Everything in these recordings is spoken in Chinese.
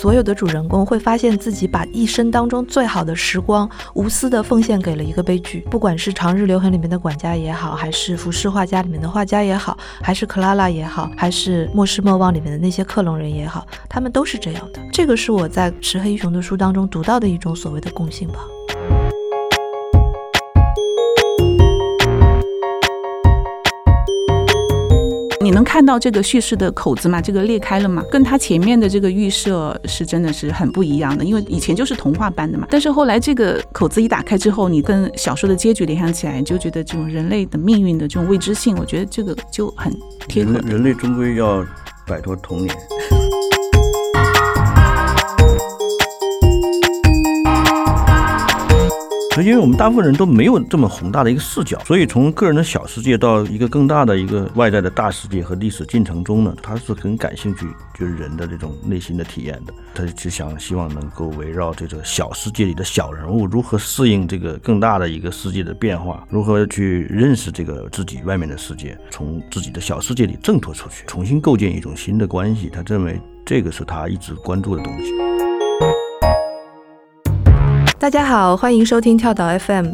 所有的主人公会发现自己把一生当中最好的时光无私的奉献给了一个悲剧。不管是《长日留痕》里面的管家也好，还是《浮世画家》里面的画家也好，还是克拉拉也好，还是《莫失莫忘》里面的那些克隆人也好，他们都是这样的。这个是我在石黑一雄的书当中读到的一种所谓的共性吧。你能看到这个叙事的口子吗？这个裂开了吗？跟他前面的这个预设是真的是很不一样的，因为以前就是童话般的嘛。但是后来这个口子一打开之后，你跟小说的结局联想起来，就觉得这种人类的命运的这种未知性，我觉得这个就很贴合。人类终归要摆脱童年。因为我们大部分人都没有这么宏大的一个视角，所以从个人的小世界到一个更大的一个外在的大世界和历史进程中呢，他是很感兴趣，就是人的这种内心的体验的。他就想希望能够围绕这个小世界里的小人物如何适应这个更大的一个世界的变化，如何去认识这个自己外面的世界，从自己的小世界里挣脱出去，重新构建一种新的关系。他认为这个是他一直关注的东西。大家好，欢迎收听跳岛 FM。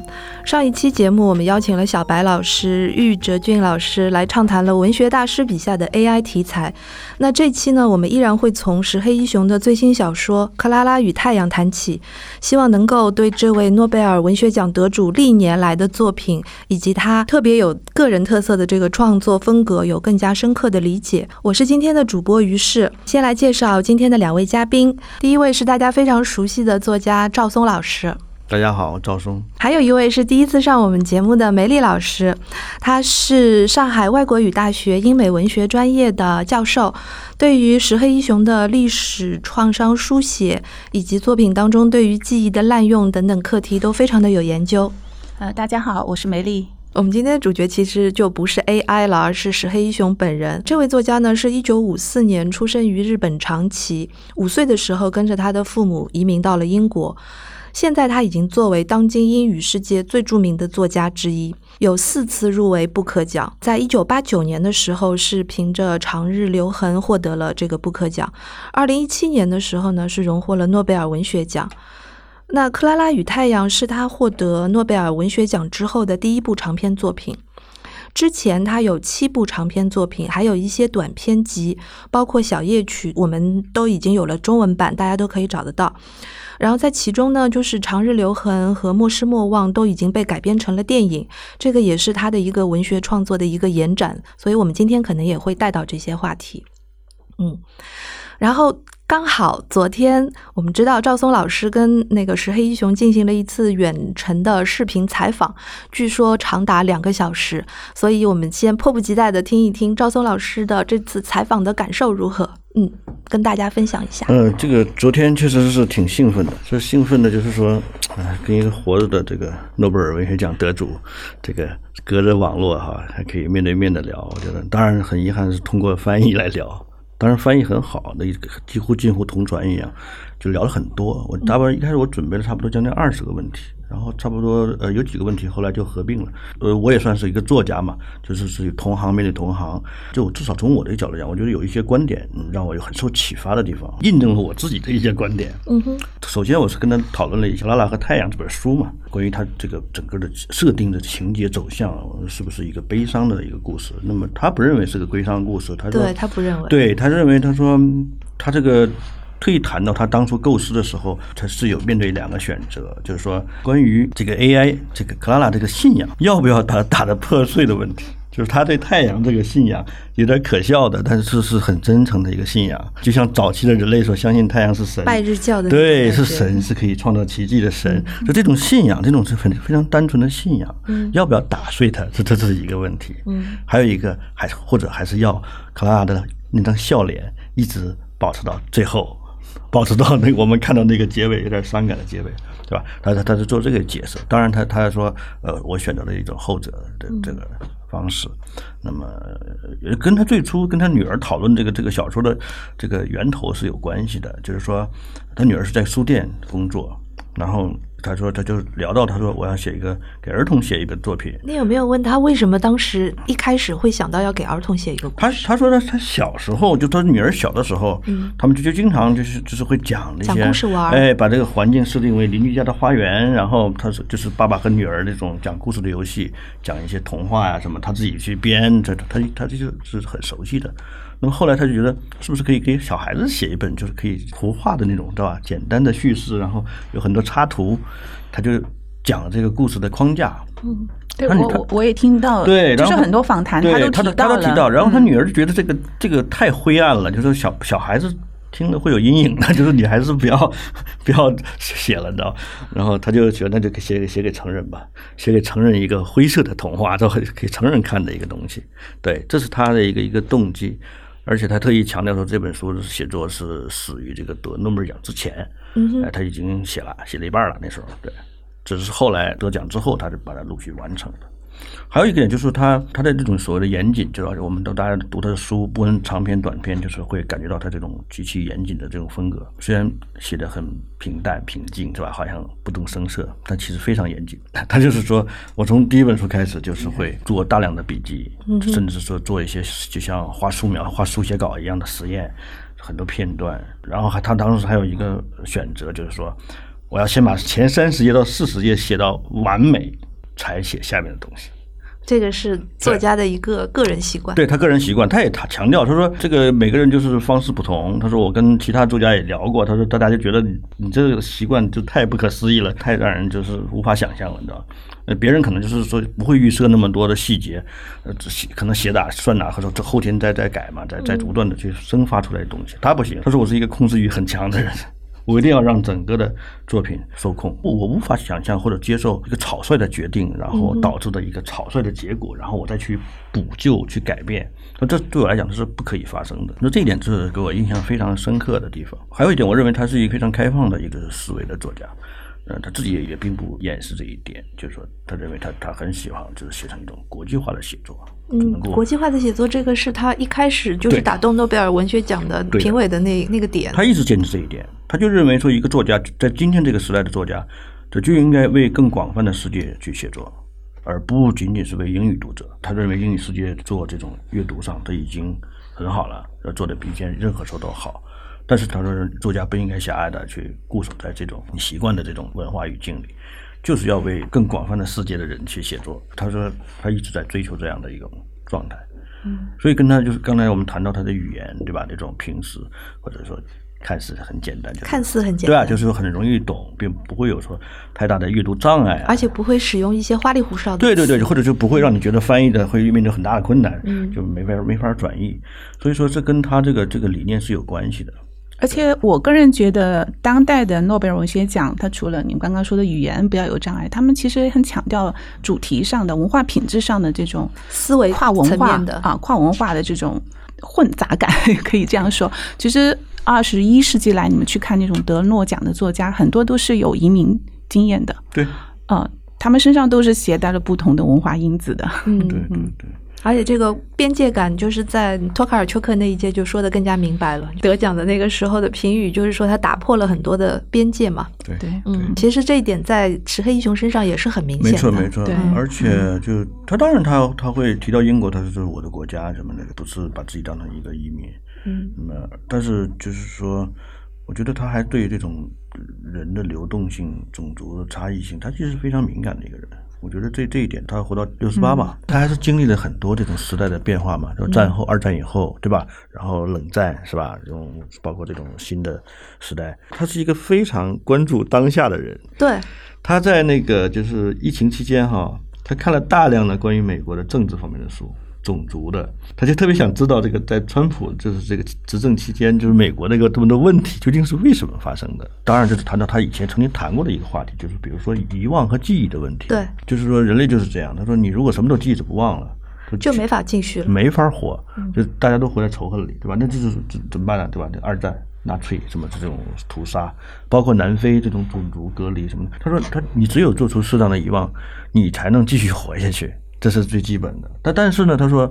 上一期节目，我们邀请了小白老师、玉哲俊老师来畅谈了文学大师笔下的 AI 题材。那这期呢，我们依然会从石黑一雄的最新小说《克拉拉与太阳》谈起，希望能够对这位诺贝尔文学奖得主历年来的作品，以及他特别有个人特色的这个创作风格有更加深刻的理解。我是今天的主播于适，先来介绍今天的两位嘉宾。第一位是大家非常熟悉的作家赵松老师。大家好，赵松。还有一位是第一次上我们节目的梅丽老师，他是上海外国语大学英美文学专业的教授，对于石黑一雄的历史创伤书写以及作品当中对于记忆的滥用等等课题都非常的有研究。呃，大家好，我是梅丽。我们今天的主角其实就不是 AI 了，而是石黑一雄本人。这位作家呢，是一九五四年出生于日本长崎，五岁的时候跟着他的父母移民到了英国。现在他已经作为当今英语世界最著名的作家之一，有四次入围布克奖。在一九八九年的时候，是凭着《长日留痕》获得了这个布克奖。二零一七年的时候呢，是荣获了诺贝尔文学奖。那《克拉拉与太阳》是他获得诺贝尔文学奖之后的第一部长篇作品。之前他有七部长篇作品，还有一些短篇集，包括《小夜曲》，我们都已经有了中文版，大家都可以找得到。然后在其中呢，就是《长日留痕》和《莫失莫忘》都已经被改编成了电影，这个也是他的一个文学创作的一个延展，所以我们今天可能也会带到这些话题。嗯，然后。刚好昨天我们知道赵松老师跟那个石黑一雄进行了一次远程的视频采访，据说长达两个小时，所以我们先迫不及待的听一听赵松老师的这次采访的感受如何？嗯，跟大家分享一下。嗯，这个昨天确实是挺兴奋的，这兴奋的就是说，啊，跟一个活着的这个诺贝尔文学奖得主，这个隔着网络哈，还可以面对面的聊。我觉得，当然很遗憾是通过翻译来聊。当然翻译很好，那几乎近乎同传一样，就聊了很多。我大概一开始我准备了差不多将近二十个问题。然后差不多呃有几个问题，后来就合并了。呃，我也算是一个作家嘛，就是是同行面对同行。就至少从我的角度讲，我觉得有一些观点让我有很受启发的地方，印证了我自己的一些观点。嗯哼。首先，我是跟他讨论了《一下《拉拉和太阳》这本书嘛，关于他这个整个的设定的情节走向是不是一个悲伤的一个故事？那么他不认为是个悲伤故事，他说对他不认为，对他认为他说他这个。可以谈到他当初构思的时候，他是有面对两个选择，就是说关于这个 AI 这个克拉拉这个信仰要不要打 打得破碎的问题，就是他对太阳这个信仰有点可笑的，但是是很真诚的一个信仰，就像早期的人类所相信太阳是神，拜日教的对，是神是可以创造奇迹的神，就这种信仰，这种是很非常单纯的信仰，嗯。要不要打碎它，这这是一个问题，嗯，还有一个还或者还是要克拉拉的那张笑脸一直保持到最后。保持到那我们看到那个结尾有点伤感的结尾，对吧？他他他是做这个解释，当然他他说，呃，我选择了一种后者的这个方式。那么跟他最初跟他女儿讨论这个这个小说的这个源头是有关系的，就是说他女儿是在书店工作，然后他说他就聊到他说我要写一个给儿童写一个作品。你有没有问他为什么当时一开始会想到要给儿童写一个故他事？他说他他小时候就他女儿小的时候，嗯他们就就经常就是就是会讲那些讲故事玩儿哎，把这个环境设定为邻居家的花园，然后他是就是爸爸和女儿那种讲故事的游戏，讲一些童话呀、什么，他自己去编，这他他这就是很熟悉的。那么后来他就觉得，是不是可以给小孩子写一本，就是可以图画的那种，对吧？简单的叙事，然后有很多插图，他就讲这个故事的框架。嗯对我我我也听到，对，就是很多访谈他都提到了，他都提到，然后他嗯女儿就觉得这个这个太灰暗了，就是小小孩子听了会有阴影的，就是你还是不要不要写了，你知道？然后他就觉得那就写给写给成人吧，写给成人一个灰色的童话，都给成人看的一个东西。对，这是他的一个一个动机。而且他特意强调说，这本书的写作是始于这个得诺贝尔奖之前，哎，他已经写了，写了一半了，那时候对，只是后来得奖之后，他就把它陆续完成的。还有一个点就是他他的这种所谓的严谨，就是我们都大家读他的书，不论长篇短篇，就是会感觉到他这种极其严谨的这种风格。虽然写的很平淡平静，是吧？好像不动声色，但其实非常严谨。他就是说我从第一本书开始，就是会做大量的笔记，甚至说做一些就像画素描、画书写稿一样的实验，很多片段。然后还他当时还有一个选择，就是说我要先把前三十页到四十页写到完美，才写下面的东西。这个是作家的一个个人习惯。对他个人习惯，他也他强调，他说这个每个人就是方式不同。他说我跟其他作家也聊过，他说大家就觉得你你这个习惯就太不可思议了，太让人就是无法想象了，你知道吗？呃，别人可能就是说不会预设那么多的细节，呃，可能写哪算哪，或者这后天再再改嘛，再再不断的去生发出来的东西。他不行，他说我是一个控制欲很强的人。我一定要让整个的作品受控，我我无法想象或者接受一个草率的决定，然后导致的一个草率的结果，然后我再去补救、去改变，那这对我来讲是不可以发生的。那这一点是给我印象非常深刻的地方。还有一点，我认为他是一个非常开放的一个思维的作家。呃，他自己也也并不掩饰这一点，就是说，他认为他他很喜欢就是写成一种国际化的写作，嗯国际化的写作，这个是他一开始就是打动诺贝尔文学奖的评委的那那个点。他一直坚持这一点，他就认为说，一个作家在今天这个时代的作家，他就应该为更广泛的世界去写作，而不仅仅是为英语读者。他认为英语世界做这种阅读上，他已经很好了，要做的比以前任何时候都好。但是他说，作家不应该狭隘的去固守在这种你习惯的这种文化语境里，就是要为更广泛的世界的人去写作。他说，他一直在追求这样的一种状态。嗯所以跟他就是刚才我们谈到他的语言，对吧？这种平时或者说看似很简单，就是看似很简单对啊，就是很容易懂，并不会有说太大的阅读障碍啊。而且不会使用一些花里胡哨的对对对，或者就不会让你觉得翻译的会面临很大的困难，嗯就没法没法转译。所以说，这跟他这个这个理念是有关系的。而且我个人觉得，当代的诺贝尔文学奖，它除了你们刚刚说的语言不要有障碍，他们其实也很强调主题上的、文化品质上的这种思维跨文化的啊，跨文化的这种混杂感，可以这样说。其实二十一世纪来，你们去看那种得诺奖的作家，很多都是有移民经验的，对啊，他们身上都是携带了不同的文化因子的。嗯对对对。而且这个边界感，就是在托卡尔丘克那一届就说的更加明白了。得奖的那个时候的评语，就是说他打破了很多的边界嘛。对对，嗯，其实这一点在石黑一雄身上也是很明显没。错没错对，而且就他当然他他会提到英国，他说这是我的国家什么的，不是把自己当成一个移民。嗯，那么但是就是说，我觉得他还对这种人的流动性、种族的差异性，他其实非常敏感的一个人。我觉得这这一点，他活到六十八吧，他还是经历了很多这种时代的变化嘛，就战后、二战以后，对吧？然后冷战是吧？这种包括这种新的时代，他是一个非常关注当下的人。对，他在那个就是疫情期间哈，他看了大量的关于美国的政治方面的书，种族的，他就特别想知道这个在川普就是这个执政期间，就是美国那个这么多问题究竟是为什么发生的。当然，就是谈到他以前曾经谈过的一个话题，就是比如说遗忘和记忆的问题。对，就是说人类就是这样。他说你如果什么都记着不忘了，就没法继续了。没法活，就大家都活在仇恨里，对吧？那这就是怎怎么办呢？对吧？这二战、纳粹什么这种屠杀，包括南非这种种族隔离什么的。他说他你只有做出适当的遗忘，你才能继续活下去，这是最基本的。但但是呢，他说。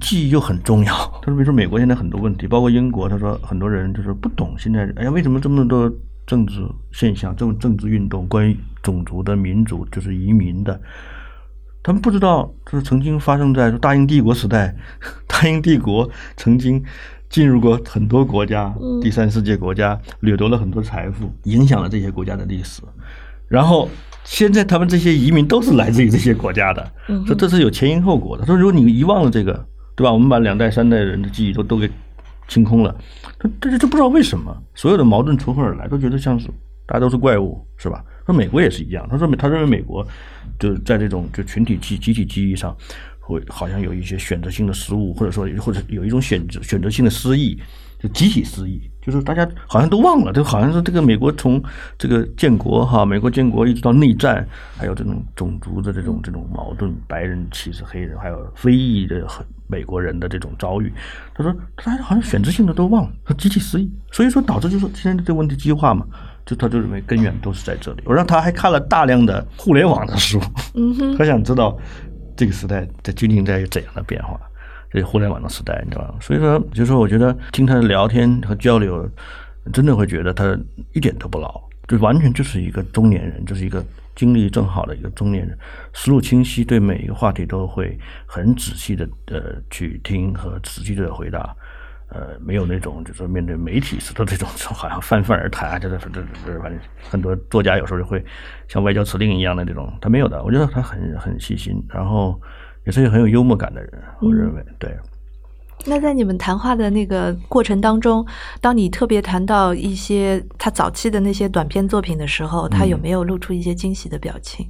记忆又很重要。他说，比如说美国现在很多问题，包括英国，他说很多人就是不懂现在，哎呀，为什么这么多政治现象、这种政治运动，关于种族的、民族，就是移民的，他们不知道，就是曾经发生在大英帝国时代，大英帝国曾经进入过很多国家，第三世界国家，掠夺了很多财富，影响了这些国家的历史。然后现在他们这些移民都是来自于这些国家的，说这是有前因后果的。说如果你遗忘了这个，对吧？我们把两代三代人的记忆都都给清空了，他这这不知道为什么所有的矛盾从何而来，都觉得像是大家都是怪物，是吧？说美国也是一样，他说他认为美国就是在这种就群体记集体记忆上会好像有一些选择性的失误，或者说或者有一种选择选择性的失忆，就集体失忆。就是大家好像都忘了，就好像是这个美国从这个建国哈，美国建国一直到内战，还有这种种族的这种这种矛盾，白人歧视黑人，还有非裔的美国人的这种遭遇。他说，大家好像选择性的都忘了，他集体失忆，所以说导致就是现在这个问题激化嘛，就他就认为根源都是在这里。我让他还看了大量的互联网的书，嗯他想知道这个时代在究竟在有怎样的变化。这互联网的时代，你知道吧？所以说，就是说，我觉得听他的聊天和交流，真的会觉得他一点都不老，就完全就是一个中年人，就是一个精力正好的一个中年人，思路清晰，对每一个话题都会很仔细的呃去听和仔细的回答，呃，没有那种就是面对媒体时的这种 好像泛泛而谈啊，就是这这反正很多作家有时候就会像外交辞令一样的这种，他没有的，我觉得他很很细心，然后。也是一个很有幽默感的人，我认为对。那在你们谈话的那个过程当中，当你特别谈到一些他早期的那些短篇作品的时候，他有没有露出一些惊喜的表情？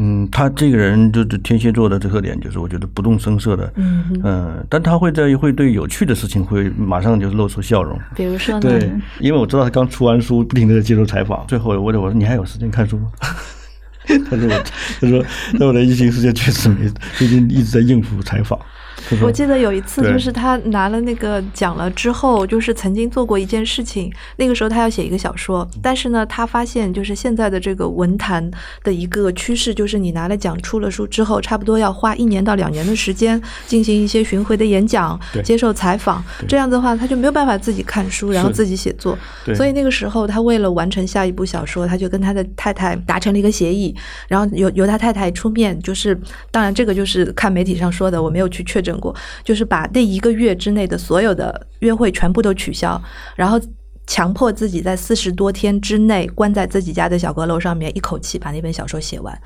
嗯，他这个人就是天蝎座的特点，就是我觉得不动声色的，嗯嗯，但他会在会对有趣的事情会马上就露出笑容。比如说呢？对，因为我知道他刚出完书，不停的在接受采访，最后我问我说：“你还有时间看书吗？” 他说：“我他说，在我的疫情时间确实没，最近一直在应付采访。”我记得有一次，就是他拿了那个奖了之后，就是曾经做过一件事情。那个时候他要写一个小说，但是呢，他发现就是现在的这个文坛的一个趋势，就是你拿了奖出了书之后，差不多要花一年到两年的时间进行一些巡回的演讲、接受采访。这样的话，他就没有办法自己看书，然后自己写作。所以那个时候，他为了完成下一部小说，他就跟他的太太达成了一个协议，然后由由他太太出面。就是当然，这个就是看媒体上说的，我没有去确诊。过，就是把那一个月之内的所有的约会全部都取消，然后强迫自己在四十多天之内关在自己家的小阁楼上面，一口气把那本小说写完。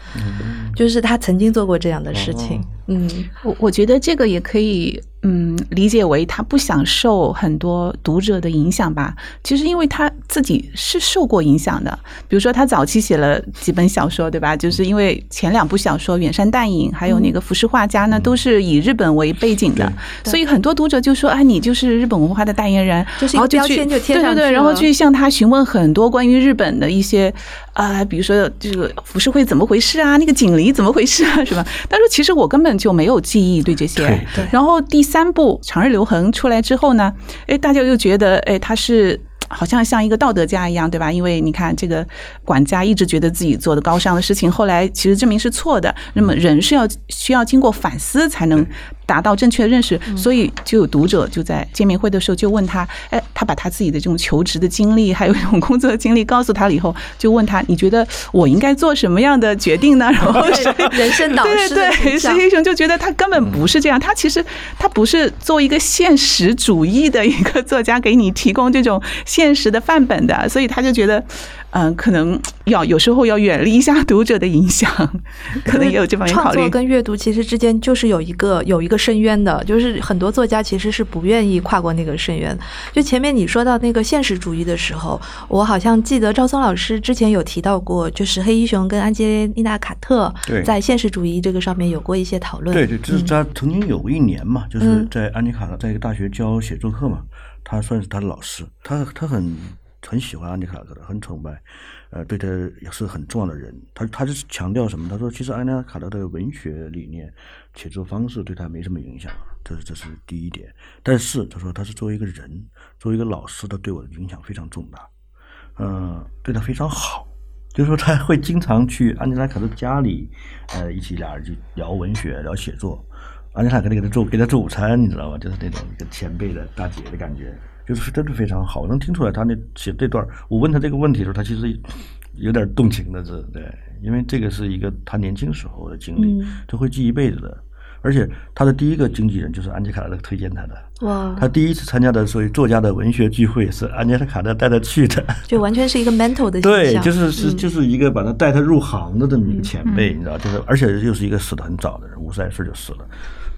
就是他曾经做过这样的事情。嗯，我我觉得这个也可以。嗯，理解为他不想受很多读者的影响吧。其实，因为他自己是受过影响的。比如说，他早期写了几本小说，对吧？就是因为前两部小说《远山淡影》还有那个《浮世画家》呢，都是以日本为背景的，所以很多读者就说：“啊，你就是日本文化的代言人。”就是一个标签就贴上去对对对，然后去向他询问很多关于日本的一些啊，比如说这个浮世绘怎么回事啊，那个锦鲤怎么回事啊，是吧？他说：“其实我根本就没有记忆对这些。”然后第。三部《长日留痕》出来之后呢，哎，大家又觉得，哎，他是好像像一个道德家一样，对吧？因为你看，这个管家一直觉得自己做的高尚的事情，后来其实证明是错的。那么，人是要需要经过反思才能。达到正确的认识，所以就有读者就在见面会的时候就问他，哎，他把他自己的这种求职的经历，还有这种工作的经历告诉他了以后，就问他，你觉得我应该做什么样的决定呢？然后人生导师对对，石黑雄就觉得他根本不是这样，他其实他不是做一个现实主义的一个作家，给你提供这种现实的范本的，所以他就觉得。嗯，可能要有时候要远离一下读者的影响，可能也有这方面考虑。创作跟阅读其实之间就是有一个有一个深渊的，就是很多作家其实是不愿意跨过那个深渊。就前面你说到那个现实主义的时候，我好像记得赵松老师之前有提到过，就是黑衣熊跟安吉丽娜·卡特在现实主义这个上面有过一些讨论。对对，就是他曾经有一年嘛，就是在安妮卡在一个大学教写作课嘛，他算是他的老师，他他很。很喜欢安妮卡特的，很崇拜，呃，对他也是很重要的人。他他是强调什么？他说，其实安妮卡特的文学理念、写作方式对他没什么影响，这是这是第一点。但是他说，他是作为一个人，作为一个老师，他对我的影响非常重大，嗯，对他非常好。就是说，他会经常去安妮卡特家里，呃，一起俩人就聊文学、聊写作。安妮卡特给他做给他做午餐，你知道吗？就是那种一个前辈的大姐的感觉。就是真的非常好，能听出来他那写这段。我问他这个问题的时候，他其实有点动情的，这对，因为这个是一个他年轻时候的经历，他会记一辈子的。而且他的第一个经纪人就是安吉卡特推荐他的。哇！他第一次参加的所谓作家的文学聚会是安吉卡特带他去的，就完全是一个 mentor 的对，就是是就是一个把他带他入行的这么一个前辈，你知道，就是而且又是一个死的很早的人，五十来岁就死了。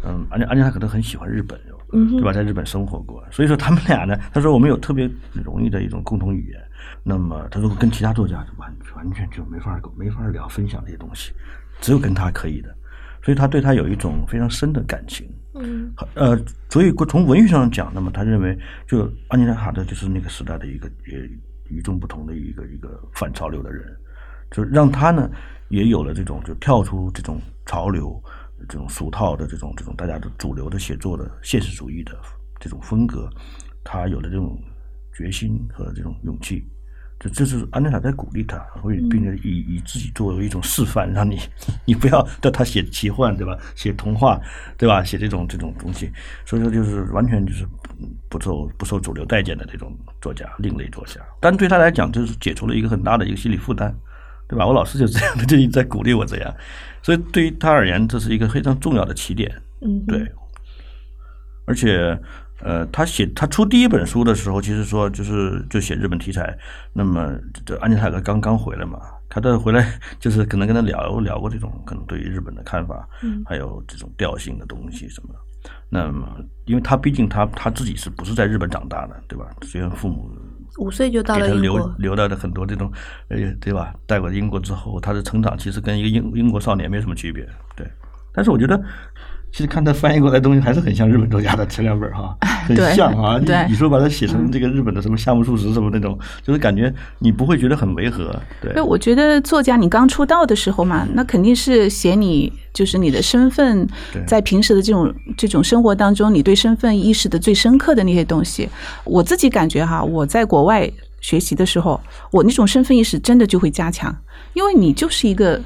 嗯，安吉安吉卡可能很喜欢日本，对吧？在日本生活过，所以说他们俩呢，他说我们有特别容易的一种共同语言。那么他说跟其他作家就完完全就没法没法聊分享这些东西，只有跟他可以的。所以他对他有一种非常深的感情，嗯，呃，所以从文学上讲，那么他认为，就安妮塔卡特就是那个时代的一个也与众不同的一个一个反潮流的人，就让他呢也有了这种就跳出这种潮流、这种俗套的这种这种大家的主流的写作的现实主义的这种风格，他有了这种决心和这种勇气。这这是安妮塔在鼓励他，会并且以以自己作为一种示范，让你 你不要带他写奇幻，对吧？写童话，对吧？写这种这种东西，所以说就是完全就是不受不受主流待见的这种作家，另类作家。但对他来讲，就是解除了一个很大的一个心理负担，对吧？我老师就这样的，就一直在鼓励我这样，所以对于他而言，这是一个非常重要的起点。嗯，对，而且。呃，他写他出第一本书的时候，其实说就是就写日本题材。那么这安吉塔克刚刚回来嘛，他的回来就是可能跟他聊聊过这种可能对于日本的看法，嗯，还有这种调性的东西什么。那么，因为他毕竟他他自己是不是在日本长大的，对吧？虽然父母五岁就到了英国，留留到的很多这种，呃，对吧？带过英国之后，他的成长其实跟一个英英国少年没什么区别，对。但是我觉得。其实看他翻译过来东西还是很像日本作家的前两本哈，很像啊。你你说把它写成这个日本的什么夏目漱石什么那种，就是感觉你不会觉得很违和。对，我觉得作家你刚出道的时候嘛，那肯定是写你就是你的身份，在平时的这种这种生活当中，你对身份意识的最深刻的那些东西。我自己感觉哈，我在国外学习的时候，我那种身份意识真的就会加强，因为你就是一个。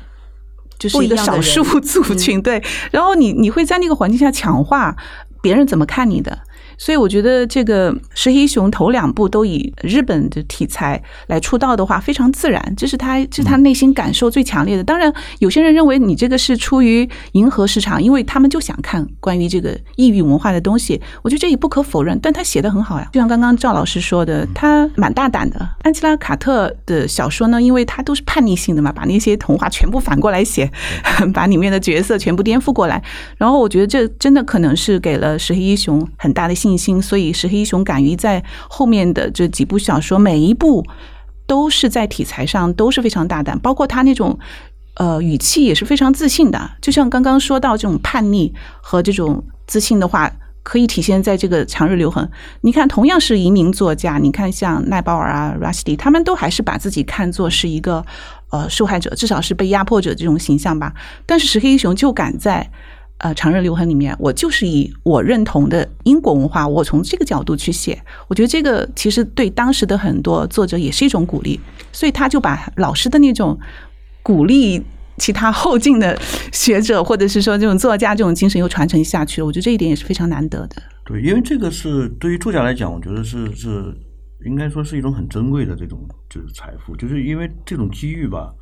就是一个少数 族群，对，然后你你会在那个环境下强化别人怎么看你的。所以我觉得这个石黑一雄头两部都以日本的题材来出道的话，非常自然，这是他这是他内心感受最强烈的。当然，有些人认为你这个是出于迎合市场，因为他们就想看关于这个异域文化的东西。我觉得这也不可否认，但他写的很好呀。就像刚刚赵老师说的，他蛮大胆的。安吉拉·卡特的小说呢，因为他都是叛逆性的嘛，把那些童话全部反过来写，把里面的角色全部颠覆过来。然后我觉得这真的可能是给了石黑一雄很大的信。信心，所以石黑一雄敢于在后面的这几部小说，每一部都是在题材上都是非常大胆，包括他那种呃语气也是非常自信的。就像刚刚说到这种叛逆和这种自信的话，可以体现在这个《长日留痕》。你看，同样是移民作家，你看像奈保尔啊、Rusty，他们都还是把自己看作是一个呃受害者，至少是被压迫者这种形象吧。但是石黑一雄就敢在。呃，长日留痕里面，我就是以我认同的英国文化，我从这个角度去写，我觉得这个其实对当时的很多作者也是一种鼓励，所以他就把老师的那种鼓励其他后进的学者，或者是说这种作家这种精神又传承下去了。我觉得这一点也是非常难得的。对，因为这个是对于作家来讲，我觉得是是应该说是一种很珍贵的这种就是财富，就是因为这种机遇吧。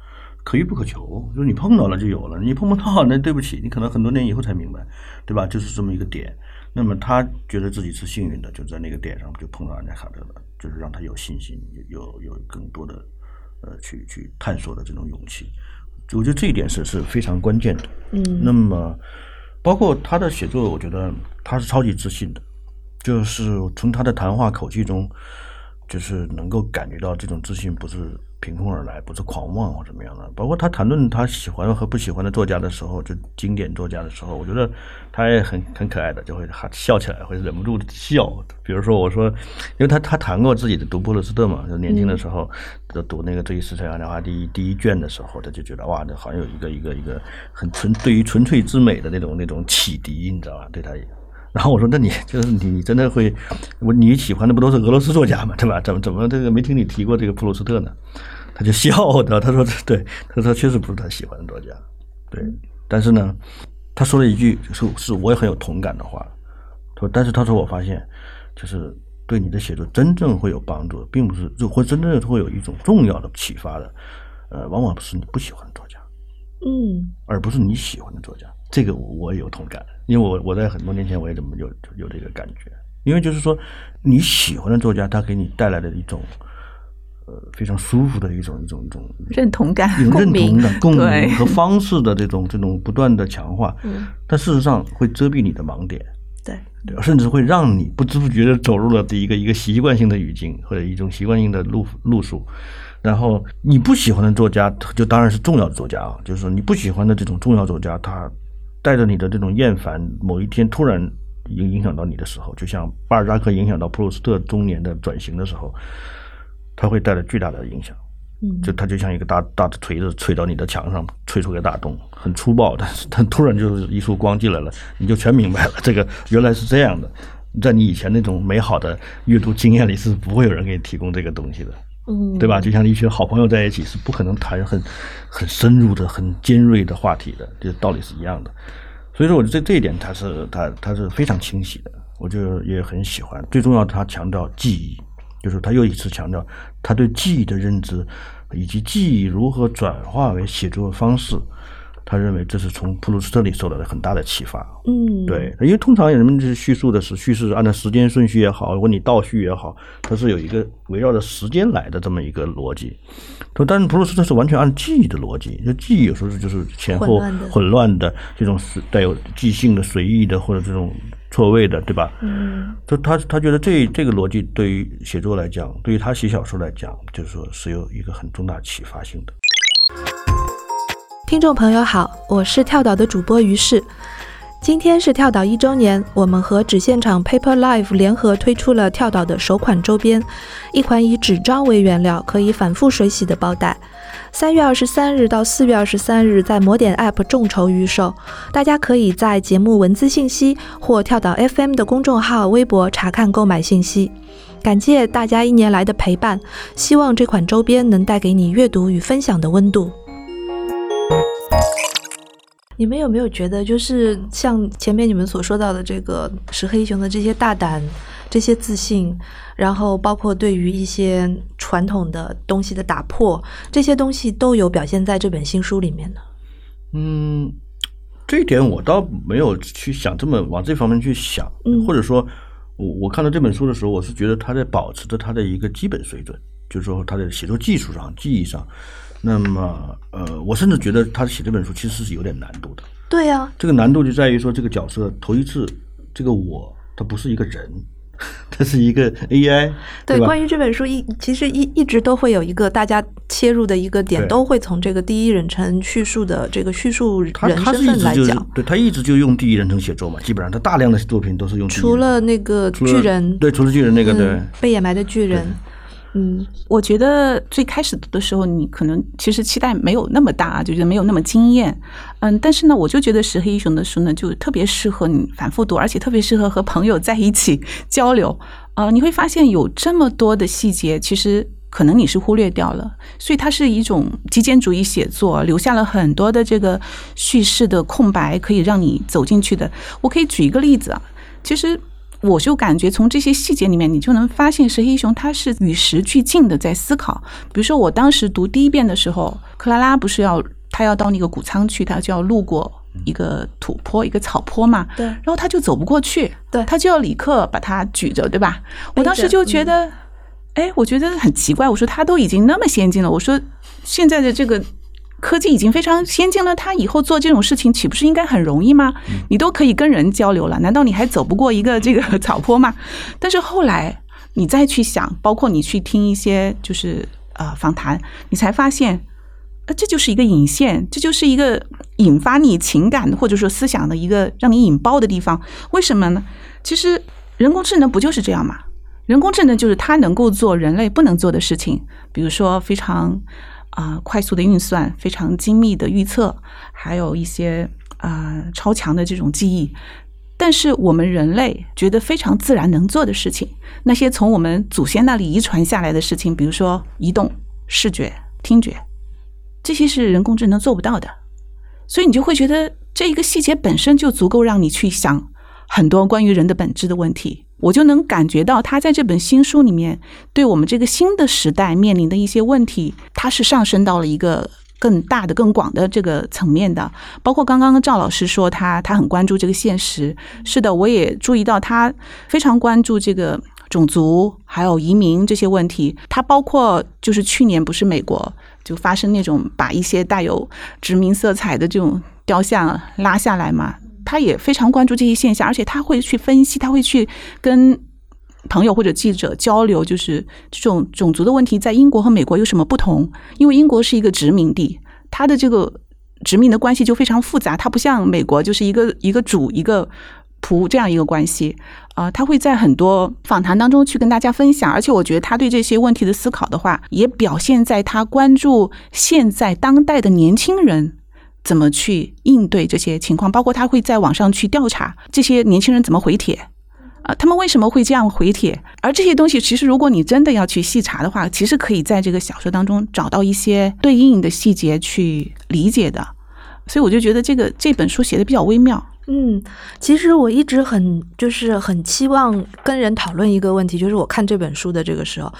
可遇不可求，就是你碰到了就有了，你碰不到 那对不起，你可能很多年以后才明白，对吧？就是这么一个点。那么他觉得自己是幸运的，就在那个点上就碰到安家卡特了，就是让他有信心，有有更多的呃去去探索的这种勇气。我觉得这一点是是非常关键的。嗯。那么包括他的写作，我觉得他是超级自信的，就是从他的谈话口气中，就是能够感觉到这种自信不是。凭空而来，不是狂妄或怎么样的。包括他谈论他喜欢和不喜欢的作家的时候，就经典作家的时候，我觉得他也很很可爱的，就会哈笑起来，会忍不住笑。比如说，我说，因为他他谈过自己的读普鲁斯特嘛，就年轻的时候就读那个《追忆似水年华》第一第一卷的时候，他就觉得哇，这好像有一个一个一个很纯对于纯粹之美的那种那种启迪，你知道吧？对他。然后我说，那你就是你，你真的会，我你喜欢的不都是俄罗斯作家嘛，对吧？怎么怎么这个没听你提过这个普鲁斯特呢？他就笑的，他说对，他说确实不是他喜欢的作家，对。但是呢，他说了一句是是我也很有同感的话，他说，但是他说我发现，就是对你的写作真正会有帮助，并不是就会真正会有一种重要的启发的，呃，往往是你不喜欢的作家，嗯而不是你喜欢的作家。这个我我有同感，因为我我在很多年前我也这么有有这个感觉，因为就是说你喜欢的作家，他给你带来的一种呃非常舒服的一种一种一种认同感一种认同的 共鸣和方式的这种这种不断的强化，嗯，但事实上会遮蔽你的盲点。对，对，甚至会让你不知不觉的走入了这一个一个习惯性的语境或者一种习惯性的路路数，然后你不喜欢的作家，就当然是重要的作家啊，就是说你不喜欢的这种重要作家，他带着你的这种厌烦，某一天突然影影响到你的时候，就像巴尔扎克影响到普鲁斯特中年的转型的时候，他会带来巨大的影响。嗯就他就像一个大大的锤子锤到你的墙上，锤出个大洞，很粗暴，但是他突然就是一束光进来了，你就全明白了，这个原来是这样的。在你以前那种美好的阅读经验里，是不会有人给你提供这个东西的，嗯，对吧？就像一群好朋友在一起，是不可能谈很很深入的、很尖锐的话题的，这道理是一样的。所以说，我觉得这一点他是他他是非常清晰的，我就也很喜欢。最重要，他强调记忆，就是他又一次强调他对记忆的认知，以及记忆如何转化为写作方式。他认为这是从普鲁斯特里受到了很大的启发。嗯，对，因为通常人们就是叙述的是叙事按照时间顺序也好，如果你倒叙也好，它是有一个围绕着时间来的这么一个逻辑。说，但是普鲁斯特是完全按记忆的逻辑，就记忆有时候是就是前后混乱的这种随带有即兴的、随意的或者这种错位的，对吧？嗯就他他觉得这这个逻辑对于写作来讲，对于他写小说来讲，就是说是有一个很重大启发性的。听众朋友好，我是跳岛的主播于适。今天是跳岛一周年，我们和纸现场 Paper Life 联合推出了跳岛的首款周边，一款以纸张为原料，可以反复水洗的包袋。三月二十三日到四月二十三日，在魔点 App 众筹预售，大家可以在节目文字信息或跳岛 FM 的公众号、微博查看购买信息。感谢大家一年来的陪伴，希望这款周边能带给你阅读与分享的温度。你们有没有觉得，就是像前面你们所说到的这个石黑一雄的这些大胆、这些自信，然后包括对于一些传统的东西的打破，这些东西都有表现在这本新书里面呢？嗯，这一点我倒没有去想这么往这方面去想，嗯或者说，我我看到这本书的时候，我是觉得他在保持着他的一个基本水准，就是说他的写作技术上、技艺上。那么，呃，我甚至觉得他写这本书其实是有点难度的。对呀、这个难度就在于说，这个角色头一次，这个我他不是一个人，他是一个 AI，对，吧？关于这本书一其实一一直都会有一个大家切入的一个点，都会从这个第一人称叙述的这个叙述人身份来讲。对他一直就用第一人称写作嘛，基本上他大量的作品都是用除了那个巨人，对，除了巨人那个对。嗯，被掩埋的巨人，嗯我觉得最开始读的时候，你可能其实期待没有那么大，就觉得没有那么惊艳。嗯，但是呢，我就觉得石黑一雄的书呢，就特别适合你反复读，而且特别适合和朋友在一起交流。呃，你会发现有这么多的细节，其实可能你是忽略掉了，所以它是一种极简主义写作，留下了很多的这个叙事的空白，可以让你走进去的。我可以举一个例子啊，其实。我就感觉从这些细节里面，你就能发现石黑一雄他是与时俱进的在思考。比如说，我当时读第一遍的时候，克拉拉不是要他要到那个谷仓去，他就要路过一个土坡、一个草坡嘛，对然后他就走不过去，对他就要李克把他举着，对吧？我当时就觉得，哎，我觉得很奇怪，我说他都已经那么先进了，我说现在的这个。科技已经非常先进了，他以后做这种事情岂不是应该很容易吗？你都可以跟人交流了，难道你还走不过一个这个草坡吗？但是后来你再去想，包括你去听一些就是呃访谈，你才发现，呃，这就是一个引线，这就是一个引发你情感或者说思想的一个让你引爆的地方。为什么呢？其实人工智能不就是这样吗？人工智能就是它能够做人类不能做的事情，比如说非常啊、快速的运算，非常精密的预测，还有一些啊、超强的这种记忆。但是我们人类觉得非常自然能做的事情，那些从我们祖先那里遗传下来的事情，比如说移动、视觉、听觉，这些是人工智能做不到的。所以你就会觉得这一个细节本身就足够让你去想很多关于人的本质的问题。我就能感觉到他在这本新书里面，对我们这个新的时代面临的一些问题，他是上升到了一个更大的、更广的这个层面的。包括刚刚赵老师说他他很关注这个现实，是的，我也注意到他非常关注这个种族还有移民这些问题。他包括就是去年不是美国就发生那种把一些带有殖民色彩的这种雕像拉下来嘛？他也非常关注这些现象，而且他会去分析，他会去跟朋友或者记者交流，就是这种种族的问题在英国和美国有什么不同？因为英国是一个殖民地，它的这个殖民的关系就非常复杂，它不像美国就是一个一个主一个仆这样一个关系啊。他会在很多访谈当中去跟大家分享，而且我觉得他对这些问题的思考的话，也表现在他关注现在当代的年轻人。怎么去应对这些情况？包括他会在网上去调查这些年轻人怎么回帖啊？他们为什么会这样回帖？而这些东西，其实如果你真的要去细查的话，其实可以在这个小说当中找到一些对应的细节去理解的。所以我就觉得这个这本书写的比较微妙。嗯，其实我一直很就是很期望跟人讨论一个问题，就是我看这本书的这个时候。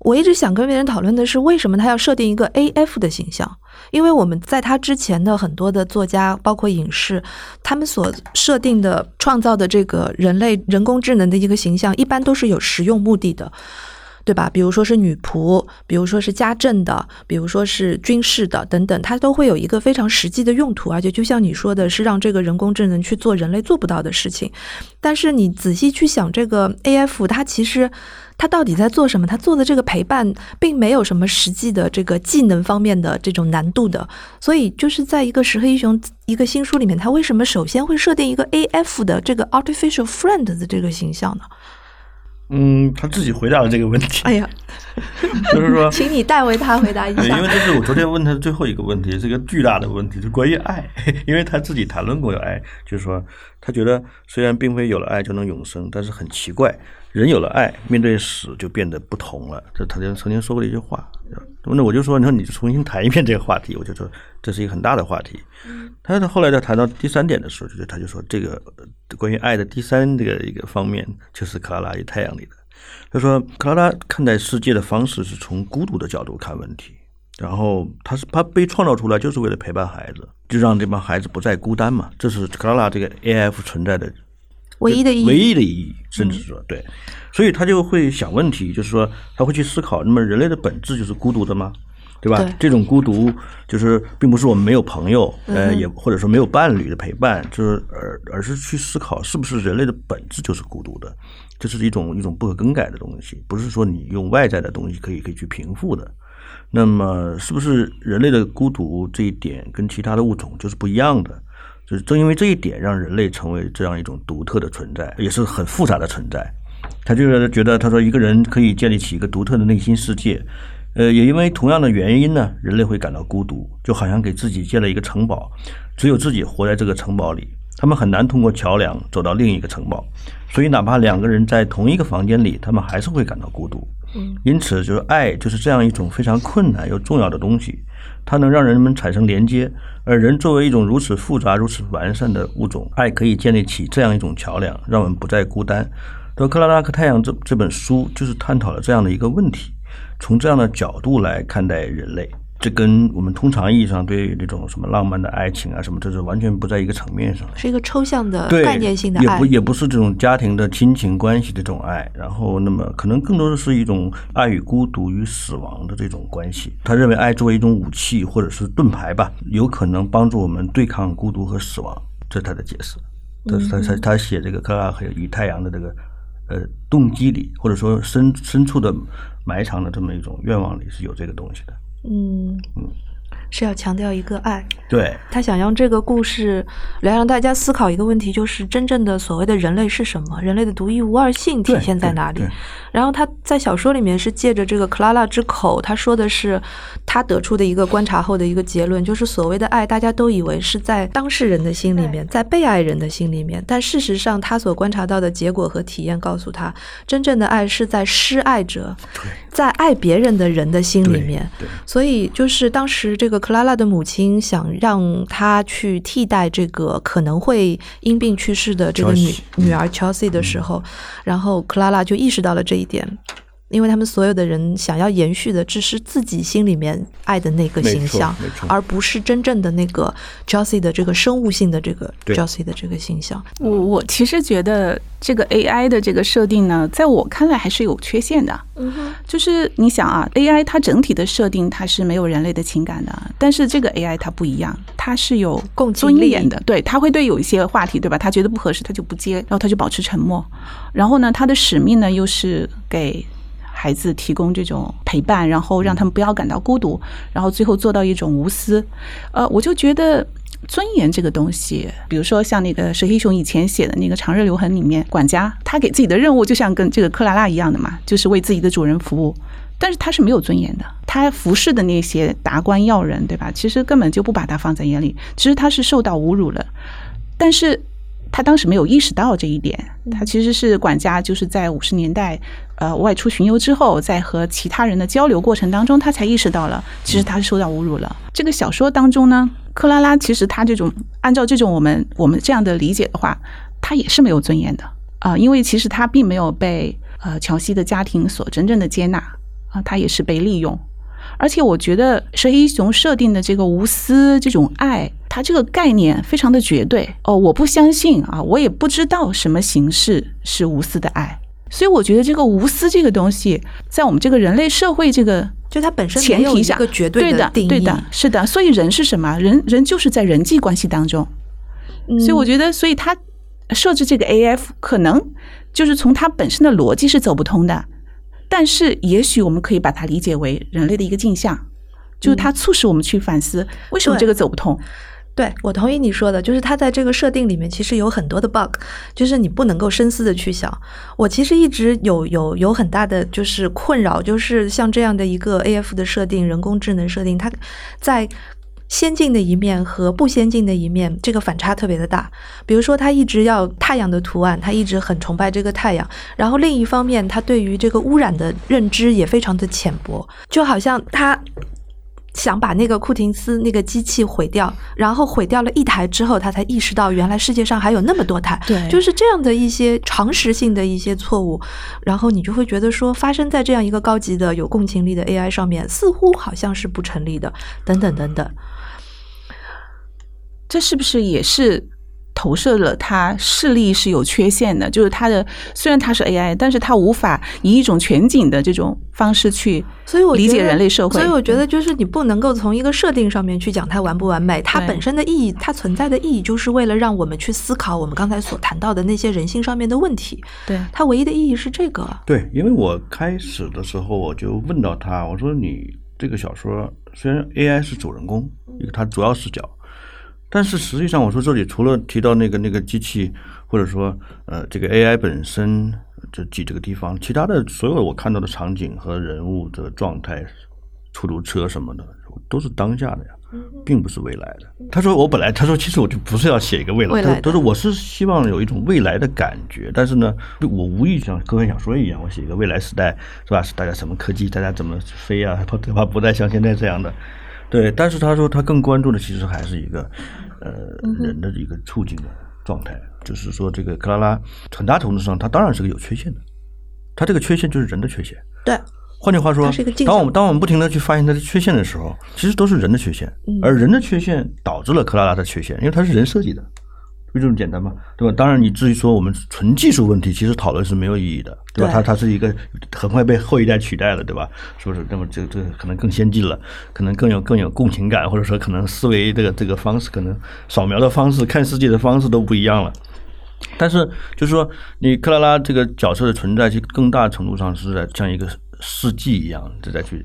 我一直想跟别人讨论的是，为什么他要设定一个 AF 的形象？因为我们在他之前的很多的作家，包括影视，他们所设定的、创造的这个人类人工智能的一个形象，一般都是有实用目的的，对吧？比如说是女仆，比如说是家政的，比如说是军事的等等，它都会有一个非常实际的用途，而且就像你说的，是让这个人工智能去做人类做不到的事情。但是你仔细去想，这个 AF 它其实。他到底在做什么？他做的这个陪伴，并没有什么实际的这个技能方面的这种难度的。所以，就是在一个石黑一雄一个新书里面，他为什么首先会设定一个 AF 的这个 artificial friend 的这个形象呢？嗯，他自己回答了这个问题。哎呀，就是说，请你代为他回答一下。因为这是我昨天问他的最后一个问题，是一个巨大的问题，是关于爱。因为他自己谈论过有爱，就是说，他觉得虽然并非有了爱就能永生，但是很奇怪。人有了爱，面对死就变得不同了。这他就曾经说过的一句话。那我就说，你说你重新谈一遍这个话题，我就说这是一个很大的话题。他后来在谈到第三点的时候，就是他就说这个关于爱的第三这个一个方面，就是克拉拉与太阳里的。他说克拉拉看待世界的方式是从孤独的角度看问题，然后他是他被创造出来就是为了陪伴孩子，就让这帮孩子不再孤单嘛。这是克拉拉这个 A F 存在的。唯一的意义，唯一的意义，甚至说对，所以他就会想问题，就是说他会去思考，那么人类的本质就是孤独的吗？对吧？这种孤独就是并不是我们没有朋友，呃，也或者说没有伴侣的陪伴，就是而而是去思考，是不是人类的本质就是孤独的？这是一种一种不可更改的东西，不是说你用外在的东西可以可以去平复的。那么，是不是人类的孤独这一点跟其他的物种就是不一样的？就是正因为这一点，让人类成为这样一种独特的存在，也是很复杂的存在。他就是觉得，他说一个人可以建立起一个独特的内心世界，呃，也因为同样的原因呢，人类会感到孤独，就好像给自己建了一个城堡，只有自己活在这个城堡里，他们很难通过桥梁走到另一个城堡，所以哪怕两个人在同一个房间里，他们还是会感到孤独。因此，就是爱就是这样一种非常困难又重要的东西。它能让人们产生连接，而人作为一种如此复杂、如此完善的物种，爱可以建立起这样一种桥梁，让我们不再孤单。《德克拉拉克太阳》这这本书就是探讨了这样的一个问题，从这样的角度来看待人类。这跟我们通常意义上对这种什么浪漫的爱情啊什么，这是完全不在一个层面上，是一个抽象的概念性的爱，也不也不是这种家庭的亲情关系的这种爱。然后，那么可能更多的是一种爱与孤独与死亡的这种关系。他认为爱作为一种武器或者是盾牌吧，有可能帮助我们对抗孤独和死亡。这是他的解释。他他他他写这个克拉克与太阳的这个呃动机里，或者说深深处的埋藏的这么一种愿望里是有这个东西的。嗯，是要强调一个爱。对，他想用这个故事来让大家思考一个问题，就是真正的所谓的人类是什么？人类的独一无二性体现在哪里？然后他在小说里面是借着这个克拉拉之口，他说的是他得出的一个观察后的一个结论，就是所谓的爱，大家都以为是在当事人的心里面，在被爱人的心里面，但事实上他所观察到的结果和体验告诉他，真正的爱是在施爱者，在爱别人的人的心里面。所以就是当时这。这个克拉拉的母亲想让她去替代这个可能会因病去世的这个女女儿 Chelsea 的时候，然后克拉拉就意识到了这一点。因为他们所有的人想要延续的，只是自己心里面爱的那个形象没错，而不是真正的那个 Chelsea 的这个生物性的这个对 Chelsea 的这个形象。我我其实觉得这个 AI 的这个设定呢，在我看来还是有缺陷的。嗯哼，就是你想啊，AI 它整体的设定它是没有人类的情感的，但是这个 AI 它不一样，它是有共情力尊严的，对，它会对有一些话题，对吧？它觉得不合适，它就不接，然后它就保持沉默。然后呢，它的使命呢又是给孩子提供这种陪伴，然后让他们不要感到孤独，然后最后做到一种无私。呃，我就觉得。尊严这个东西，比如说像那个石黑雄以前写的那个《长日留痕》里面，管家他给自己的任务就像跟这个克拉拉一样的嘛，就是为自己的主人服务。但是他是没有尊严的，他服侍的那些达官要人，对吧？其实根本就不把他放在眼里，其实他是受到侮辱了。但是他当时没有意识到这一点，他其实是管家，就是在五十年代呃外出巡游之后，在和其他人的交流过程当中，他才意识到了，其实他是受到侮辱了。这个小说当中呢，克拉拉其实她这种按照这种我们我们这样的理解的话，她也是没有尊严的啊、因为其实她并没有被呃乔西的家庭所真正的接纳啊，她也是被利用。而且我觉得蛇一雄设定的这个无私这种爱，它这个概念非常的绝对哦，我不相信啊，我也不知道什么形式是无私的爱。所以我觉得这个无私这个东西，在我们这个人类社会这个就它本身前提下，一个绝对的定义。对的，是的。所以人是什么？人人就是在人际关系当中。嗯所以我觉得，所以他设置这个 AF 可能就是从它本身的逻辑是走不通的，但是也许我们可以把它理解为人类的一个镜像，就是它促使我们去反思为什么这个走不通。对，我同意你说的，就是它在这个设定里面其实有很多的 bug，就是你不能够深思的去想。我其实一直有有有很大的就是困扰，就是像这样的一个 AF 的设定，人工智能设定，它在先进的一面和不先进的一面，这个反差特别的大。比如说，他一直要太阳的图案，他一直很崇拜这个太阳，然后另一方面，他对于这个污染的认知也非常的浅薄，就好像他。想把那个库廷斯那个机器毁掉，然后毁掉了一台之后，他才意识到原来世界上还有那么多台。对就是这样的一些常识性的一些错误，然后你就会觉得说，发生在这样一个高级的有共情力的 AI 上面，似乎好像是不成立的，等等等等。这是不是也是投射了他视力是有缺陷的？就是他的虽然他是 AI，但是他无法以一种全景的这种方式去所以我理解人类社会。所以我觉得就是你不能够从一个设定上面去讲它完不完美，它本身的意义，它存在的意义就是为了让我们去思考我们刚才所谈到的那些人性上面的问题。对它唯一的意义是这个。对，因为我开始的时候我就问到他，我说你这个小说虽然 AI 是主人公，一个它主要视角，但是实际上我说这里除了提到那个那个机器，或者说呃这个 AI 本身这几这个地方，其他的所有我看到的场景和人物的状态，出租车什么的都是当下的呀。并不是未来的。他说我本来他说其实我就不是要写一个未来，他说我是希望有一种未来的感觉，但是呢，我无意像科幻小说一样，我写一个未来时代是吧？是大家什么科技，大家怎么飞啊，对吧？不再像现在这样的。对，但是他说他更关注的其实还是一个呃人的一个处境的状态，就是说这个克拉拉很大程度上，他当然是个有缺陷的，他这个缺陷就是人的缺陷。对，换句话说当我们当我们不停的去发现它的缺陷的时候，其实都是人的缺陷，嗯而人的缺陷导致了克拉拉的缺陷，因为它是人设计的，就这么简单嘛，对吧？当然，你至于说我们纯技术问题，其实讨论是没有意义的，对吧？对它它是一个很快被后一代取代了，对吧？是不是？那么这这可能更先进了，可能更有更有共情感，或者说可能思维这个这个方式，可能扫描的方式、看世界的方式都不一样了。但是，就是说，你克拉拉这个角色的存在，其实更大程度上是在像一个事迹一样，就在去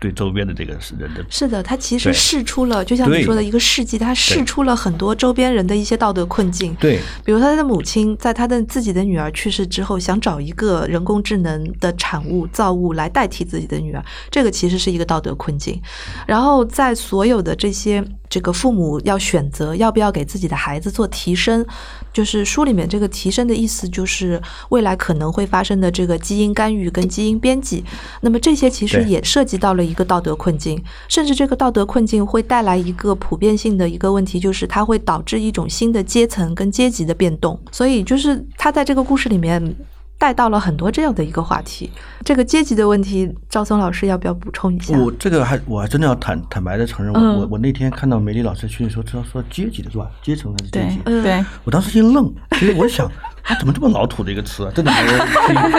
对周边的这个人的是的，他其实试出了，就像你说的一个事迹，他试出了很多周边人的一些道德困境。对比如他的母亲在他的自己的女儿去世之后，想找一个人工智能的产物造物来代替自己的女儿，这个其实是一个道德困境。然后在所有的这些这个父母要选择要不要给自己的孩子做提升，就是书里面这个提升的意思，就是未来可能会发生的这个基因干预跟基因编辑。那么这些其实也涉及到了一个道德困境，甚至这个道德困境会带来一个普遍性的一个问题，就是它会导致一种新的阶层跟阶级的变动。所以就是他在这个故事里面。带到了很多这样的一个话题，这个阶级的问题，赵松老师要不要补充一下？我这个还我还真的要坦坦白的承认，我、嗯我我那天看到梅丽老师去的时候，知道说阶级的是吧？阶层还是阶对级？嗯对，我当时一愣，其实我想，他，怎么这么老土的一个词啊？真的，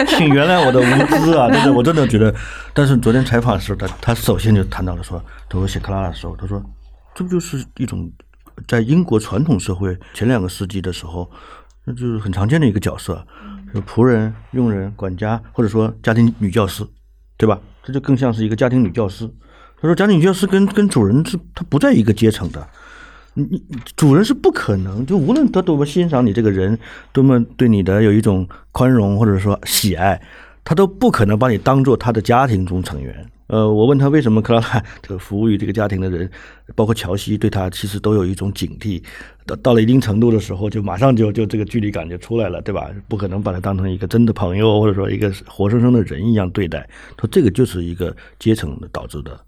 请请原谅我的无知啊！真的，我真的觉得。但是昨天采访的时候，他他首先就谈到了说，他说写克拉拉的时候，他说这不就是一种在英国传统社会前两个世纪的时候，那就是很常见的一个角色，就仆人、佣人、管家，或者说家庭女教师，对吧？这就更像是一个家庭女教师。他说，家庭女教师跟跟主人是他不在一个阶层的。你你主人是不可能，就无论他多么欣赏你这个人，多么对你的有一种宽容或者说喜爱，他都不可能把你当做他的家庭中成员。呃，我问他为什么克拉拉 这个服务于这个家庭的人，包括乔西对他其实都有一种警惕，到到了一定程度的时候，就马上就就这个距离感就出来了，对吧？不可能把他当成一个真的朋友，或者说一个活生生的人一样对待。说这个就是一个阶层的导致的。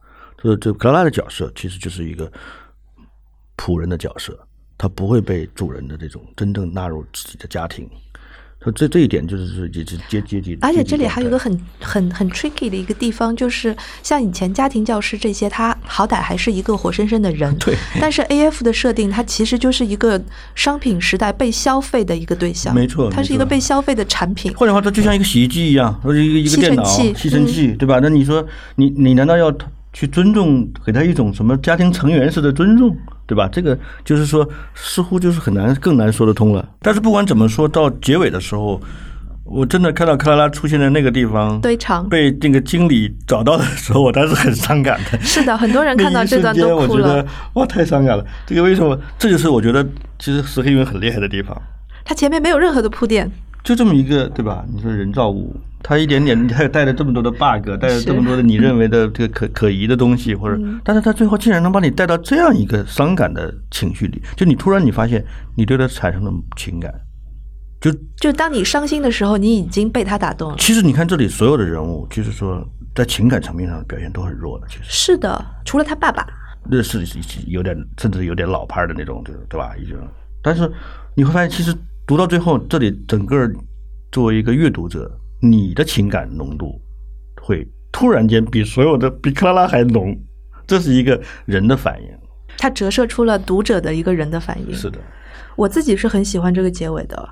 说这克拉拉的角色其实就是一个仆人的角色，他不会被主人的这种真正纳入自己的家庭。说这这一点就是是阶阶阶阶级，而且这里还有一个很很很 tricky 的一个地方，就是像以前家庭教师这些，他好歹还是一个活生生的人。对但是 A F 的设定，它其实就是一个商品时代被消费的一个对象。没错它是一个被消费的产品。换句话说，它就像一个洗衣机一样，或者一个一个电脑尘器吸尘器，对吧？那你说你你难道要去尊重，给他一种什么家庭成员式的尊重，对吧？这个就是说，似乎就是很难更难说得通了。但是不管怎么说，到结尾的时候，我真的看到克拉拉出现在那个地方对场被那个经理找到的时候，我当时很伤感的。是的，很多人看到这段都哭了。哇，太伤感了。这个为什么？这就是我觉得其实石黑云很厉害的地方。他前面没有任何的铺垫，就这么一个，对吧？你说人造物，它一点点，它也带着这么多的 bug，带了这么多的你认为的这个可可疑的东西，或者，但是他最后竟然能把你带到这样一个伤感的情绪里，就你突然你发现你对他产生了情感，就就当你伤心的时候，你已经被他打动了。其实你看这里所有的人物，就是说在情感层面上的表现都很弱的，其实。是的，除了他爸爸，那是有点甚至有点老派的那种，就是对吧？已经，但是你会发现，其实读到最后，这里整个作为一个阅读者，你的情感浓度会突然间比所有的比克拉拉还浓，这是一个人的反应。它折射出了读者的一个人的反应。是的，我自己是很喜欢这个结尾的。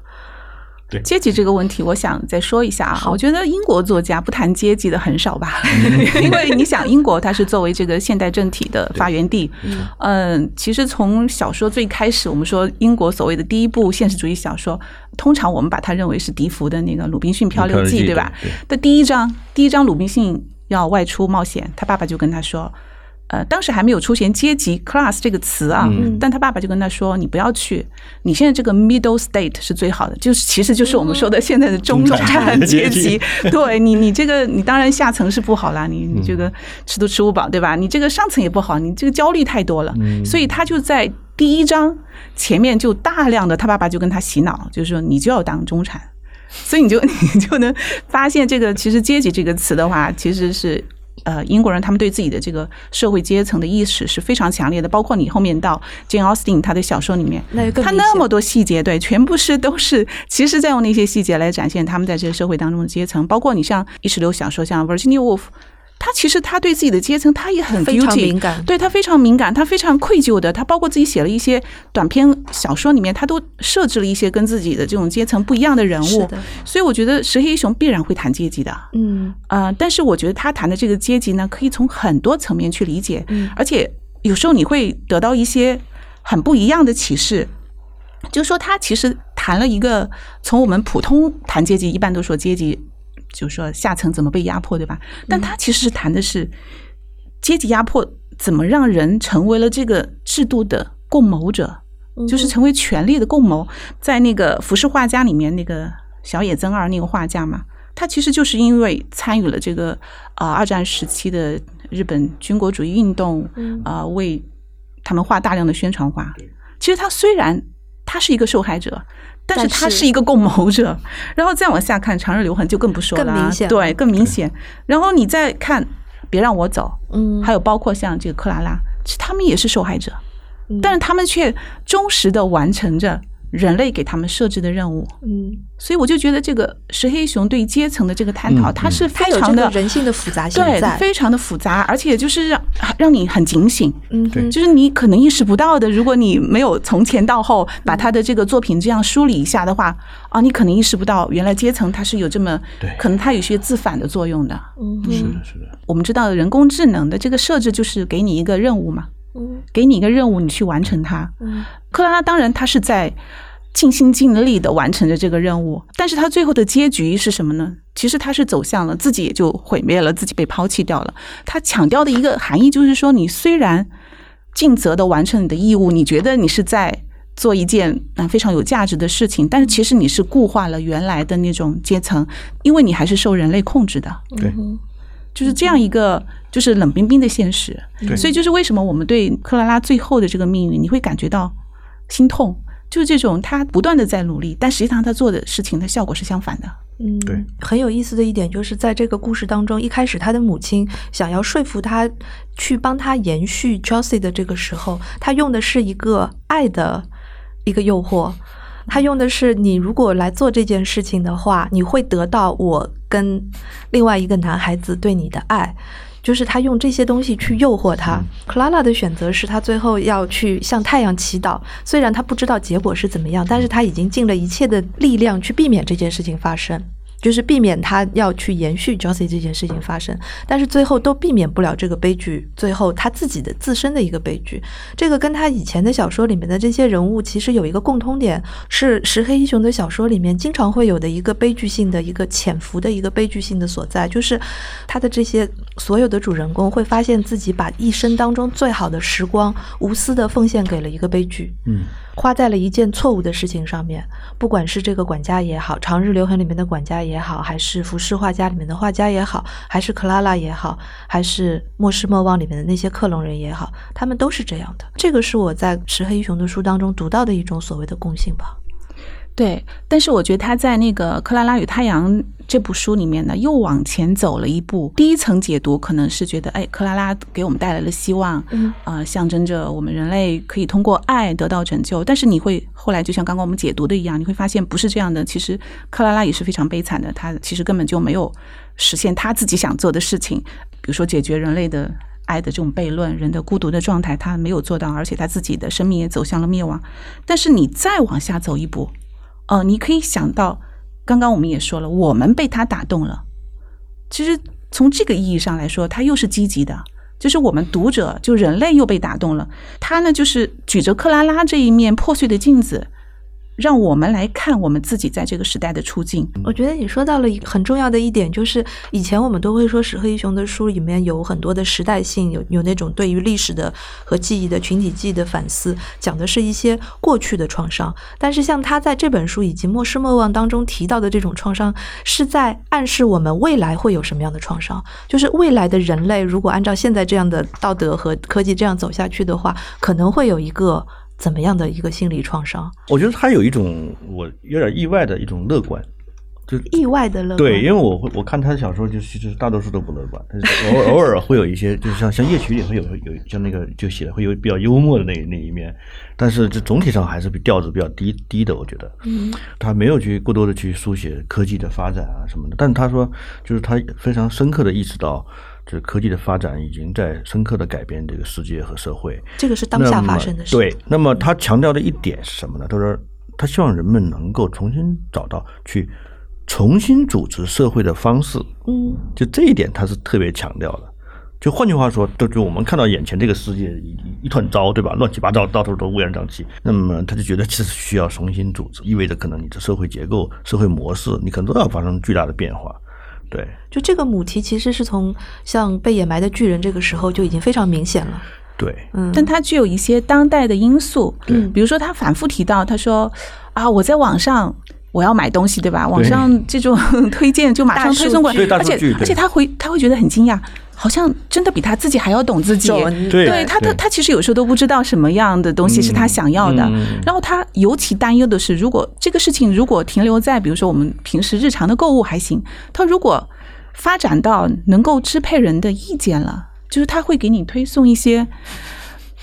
阶级这个问题，我想再说一下啊。我觉得英国作家不谈阶级的很少吧，因为你想，英国它是作为这个现代政体的发源地。嗯，其实从小说最开始，我们说英国所谓的第一部现实主义小说，通常我们把它认为是笛福的那个《鲁滨逊漂流记》，对吧？的第一章，第一章鲁滨逊要外出冒险，他爸爸就跟他说。呃，当时还没有出现阶级 class 这个词啊，嗯但他爸爸就跟他说：“你不要去，你现在这个 middle state 是最好的，就是其实就是我们说的现在的中 中产产阶级。对你，你这个你当然下层是不好啦，你你这个吃都吃不饱，对吧？你这个上层也不好，你这个焦虑太多了，所以他就在第一章前面就大量的他爸爸就跟他洗脑，就是说你就要当中产。”所以你就 你就能发现，这个其实“阶级”这个词的话，其实是呃英国人他们对自己的这个社会阶层的意识是非常强烈的。包括你后面到 Jane Austen 他的小说里面，他那么多细节，对，全部是都是其实在用那些细节来展现他们在这个社会当中的阶层。包括你像意识流小说，像 Virginia Woolf。他其实他对自己的阶层，他也很非常敏感对他非常敏感，他非常愧疚的。他包括自己写了一些短篇小说里面，他都设置了一些跟自己的这种阶层不一样的人物是的。所以我觉得石黑一雄必然会谈阶级的。嗯呃，但是我觉得他谈的这个阶级呢，可以从很多层面去理解，嗯而且有时候你会得到一些很不一样的启示。就是说，他其实谈了一个从我们普通谈阶级，一般都说阶级，就是说下层怎么被压迫，对吧？但他其实是谈的是阶级压迫怎么让人成为了这个制度的共谋者，就是成为权力的共谋。在那个《浮世画家》里面，那个小野增二那个画家嘛，他其实就是因为参与了这个啊、呃二战时期的日本军国主义运动，啊、为他他们画大量的宣传画。其实他虽然他是一个受害者，但是他是一个共谋者。然后再往下看，长日留痕就更不说了，更明显，对，更明显。然后你再看，别让我走，嗯，还有包括像这个克拉拉，其实他们也是受害者，但是他们却忠实的完成着。人类给他们设置的任务，嗯，所以我就觉得这个石黑熊对阶层的这个探讨，它是非常的人性的复杂性，对，非常的复杂，而且就是让让你很警醒，嗯，对，就是你可能意识不到的，如果你没有从前到后把他的这个作品这样梳理一下的话，啊，你可能意识不到原来阶层它是有这么，对，可能它有些自反的作用的，嗯，是的，是的，我们知道人工智能的这个设置就是给你一个任务嘛，嗯，给你一个任务，你去完成它，嗯，克拉拉当然他是在。尽心尽力的完成着这个任务，但是他最后的结局是什么呢？其实他是走向了自己也就毁灭了，自己被抛弃掉了。他强调的一个含义就是说，你虽然尽责的完成你的义务，你觉得你是在做一件啊非常有价值的事情，但是其实你是固化了原来的那种阶层，因为你还是受人类控制的。对，就是这样一个就是冷冰冰的现实。所以就是为什么我们对克拉拉最后的这个命运，你会感觉到心痛。就是这种，他不断的在努力，但实际上他做的事情的效果是相反的。嗯，对。很有意思的一点就是，在这个故事当中，一开始他的母亲想要说服他去帮他延续 Josie 的这个时候，他用的是一个爱的一个诱惑，他用的是你如果来做这件事情的话，你会得到我跟另外一个男孩子对你的爱。就是他用这些东西去诱惑他。克拉拉的选择是他最后要去向太阳祈祷，虽然他不知道结果是怎么样，但是他已经尽了一切的力量去避免这件事情发生。就是避免他要去延续 Josie 这件事情发生，但是最后都避免不了这个悲剧，最后他自己的自身的一个悲剧。这个跟他以前的小说里面的这些人物其实有一个共通点，是石黑一雄的小说里面经常会有的一个悲剧性的一个潜伏的一个悲剧性的所在，就是他的这些所有的主人公会发现自己把一生当中最好的时光无私的奉献给了一个悲剧。嗯。花在了一件错误的事情上面，不管是这个管家也好，《长日留痕》里面的管家也好，还是《浮世画家》里面的画家也好，还是克拉拉也好，还是《莫失莫忘》里面的那些克隆人也好，他们都是这样的。这个是我在石黑一雄的书当中读到的一种所谓的共性吧。对，但是我觉得他在那个《克拉拉与太阳》这部书里面呢，又往前走了一步。第一层解读可能是觉得，哎，克拉拉给我们带来了希望，嗯，啊，象征着我们人类可以通过爱得到拯救。但是你会后来就像刚刚我们解读的一样，你会发现不是这样的。其实克拉拉也是非常悲惨的，他其实根本就没有实现他自己想做的事情，比如说解决人类的爱的这种悖论，人的孤独的状态，他没有做到，而且他自己的生命也走向了灭亡。但是你再往下走一步。哦，你可以想到，刚刚我们也说了，我们被他打动了。其实从这个意义上来说，他又是积极的，就是我们读者，就人类又被打动了。他呢，就是举着克拉拉这一面破碎的镜子。让我们来看我们自己在这个时代的处境。我觉得你说到了一个很重要的一点，就是以前我们都会说石黑一雄的书里面有很多的时代性，有有那种对于历史的和记忆的群体记忆的反思，讲的是一些过去的创伤。但是像他在这本书以及《莫失莫忘》当中提到的这种创伤，是在暗示我们未来会有什么样的创伤。就是未来的人类如果按照现在这样的道德和科技这样走下去的话，可能会有一个。怎么样的一个心理创伤？我觉得他有一种我有点意外的一种乐观，就意外的乐观。对，因为我会我看他的小说，就其实大多数都不乐观，但是偶 偶尔会有一些，就是像像夜曲里会有有像那个就写的会有比较幽默的那那一面，但是这总体上还是比调子比较低低的。我觉得，嗯，他没有去过多的去书写科技的发展啊什么的，但是他说，就是他非常深刻的意识到。这科技的发展已经在深刻的改变这个世界和社会。这个是当下发生的事。对，那么他强调的一点是什么呢？他说，他希望人们能够重新找到去重新组织社会的方式。嗯，就这一点他是特别强调的。就换句话说，就就我们看到眼前这个世界一一团糟，对吧？乱七八糟，到处都乌烟瘴气。那么他就觉得这是需要重新组织，意味着可能你的社会结构、社会模式，你可能都要发生巨大的变化。对，就这个母题其实是从像被掩埋的巨人这个时候就已经非常明显了。对，嗯，但它具有一些当代的因素，嗯，比如说他反复提到，他说啊，我在网上我要买东西，对吧？网上这种 推荐就马上推送过来，而且而且他会他会觉得很惊讶，好像真的比他自己还要懂自己。对，他他他其实有时候都不知道什么样的东西是他想要的。然后他尤其担忧的是，如果这个事情如果停留在比如说我们平时日常的购物还行，他如果发展到能够支配人的意见了，就是他会给你推送一些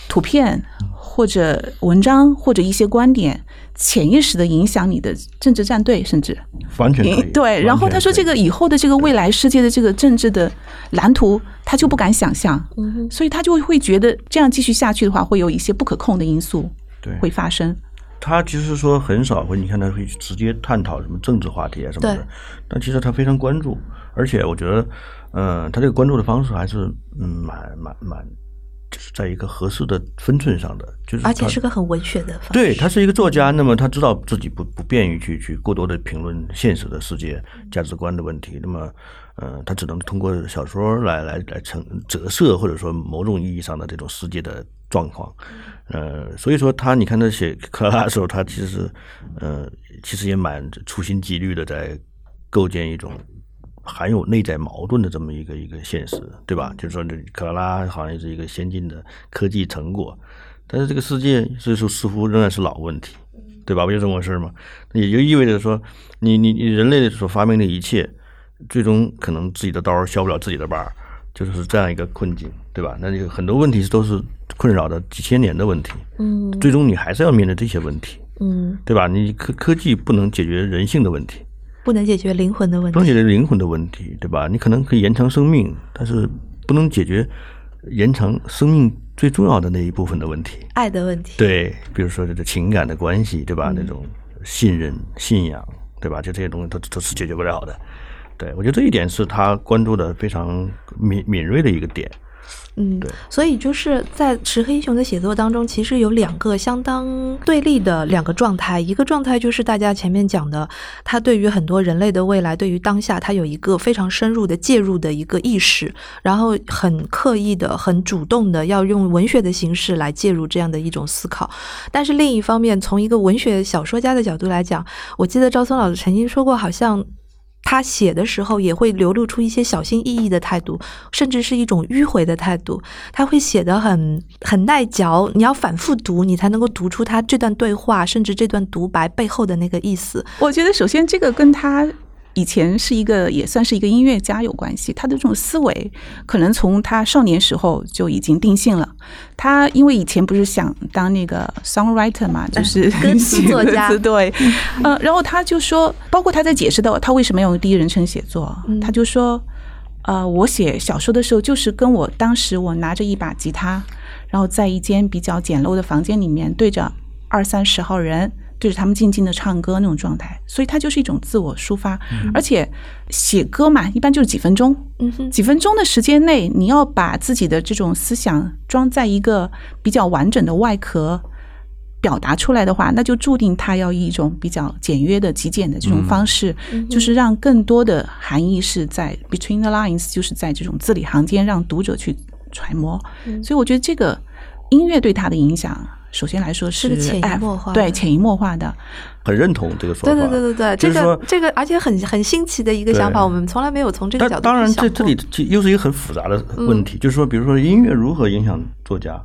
图片或者文章或者一些观点。潜意识的影响你的政治战队，甚至完全对。然后他说，这个以后的这个未来世界的这个政治的蓝图，他就不敢想象。嗯，所以他就会觉得这样继续下去的话，会有一些不可控的因素对会发生。他其实说很少会，你看他会直接探讨什么政治话题啊什么的，但其实他非常关注，而且我觉得，嗯，他这个关注的方式还是嗯蛮蛮蛮。就是在一个合适的分寸上的，就是而且是个很文学的。对他是一个作家，那么他知道自己不不便于去去过多的评论现实的世界价值观的问题，那么，呃，他只能通过小说来来来成折射或者说某种意义上的这种世界的状况，呃，所以说他你看他写克拉拉的时候，他其实呃其实也蛮处心积虑的在构建一种。含有内在矛盾的这么一个一个现实，对吧？就是说，这克拉拉好像是一个先进的科技成果，但是这个世界所以说似乎仍然是老问题，对吧？不就这么回事吗？也就意味着说，你你你人类所发明的一切，最终可能自己的刀削不了自己的把，就是这样一个困境，对吧？那就很多问题都是困扰的几千年的问题，嗯，最终你还是要面对这些问题，嗯，对吧？你科科技不能解决人性的问题。不能解决灵魂的问题，不能解决灵魂的问题，对吧？你可能可以延长生命，但是不能解决延长生命最重要的那一部分的问题——爱的问题。对，比如说这个情感的关系，对吧？那种信任、信仰，对吧？就这些东西都都是解决不了的。对我觉得这一点是他关注的非常敏敏锐的一个点。嗯，所以就是在石黑一雄的写作当中，其实有两个相当对立的两个状态。一个状态就是大家前面讲的，他对于很多人类的未来，对于当下，他有一个非常深入的介入的一个意识，然后很刻意的、很主动的要用文学的形式来介入这样的一种思考。但是另一方面，从一个文学小说家的角度来讲，我记得赵松老师曾经说过，好像。他写的时候也会流露出一些小心翼翼的态度，甚至是一种迂回的态度。他会写的很很耐嚼，你要反复读，你才能够读出他这段对话，甚至这段独白背后的那个意思。我觉得，首先这个跟他。以前是一个也算是一个音乐家有关系，他的这种思维可能从他少年时候就已经定性了。他因为以前不是想当那个 songwriter 嘛，就是歌词作家，对，呃，然后他就说，包括他在解释到他为什么要用第一人称写作，他就说，呃，我写小说的时候就是跟我当时我拿着一把吉他，然后在一间比较简陋的房间里面对着二三十号人。对着他们静静的唱歌那种状态，所以它就是一种自我抒发。而且写歌嘛，一般就是几分钟，几分钟的时间内，你要把自己的这种思想装在一个比较完整的外壳表达出来的话，那就注定它要以一种比较简约的、极简的这种方式，就是让更多的含义是在 between the lines，就是在这种字里行间让读者去揣摩。所以我觉得这个音乐对他的影响。首先来说是潜移默化，对潜移默化的，很认同这个说法。对对对对对，这个这个，而且很很新奇的一个想法，我们从来没有从这个角度当然，这这里又是一个很复杂的问题，就是说，比如说音乐如何影响作家？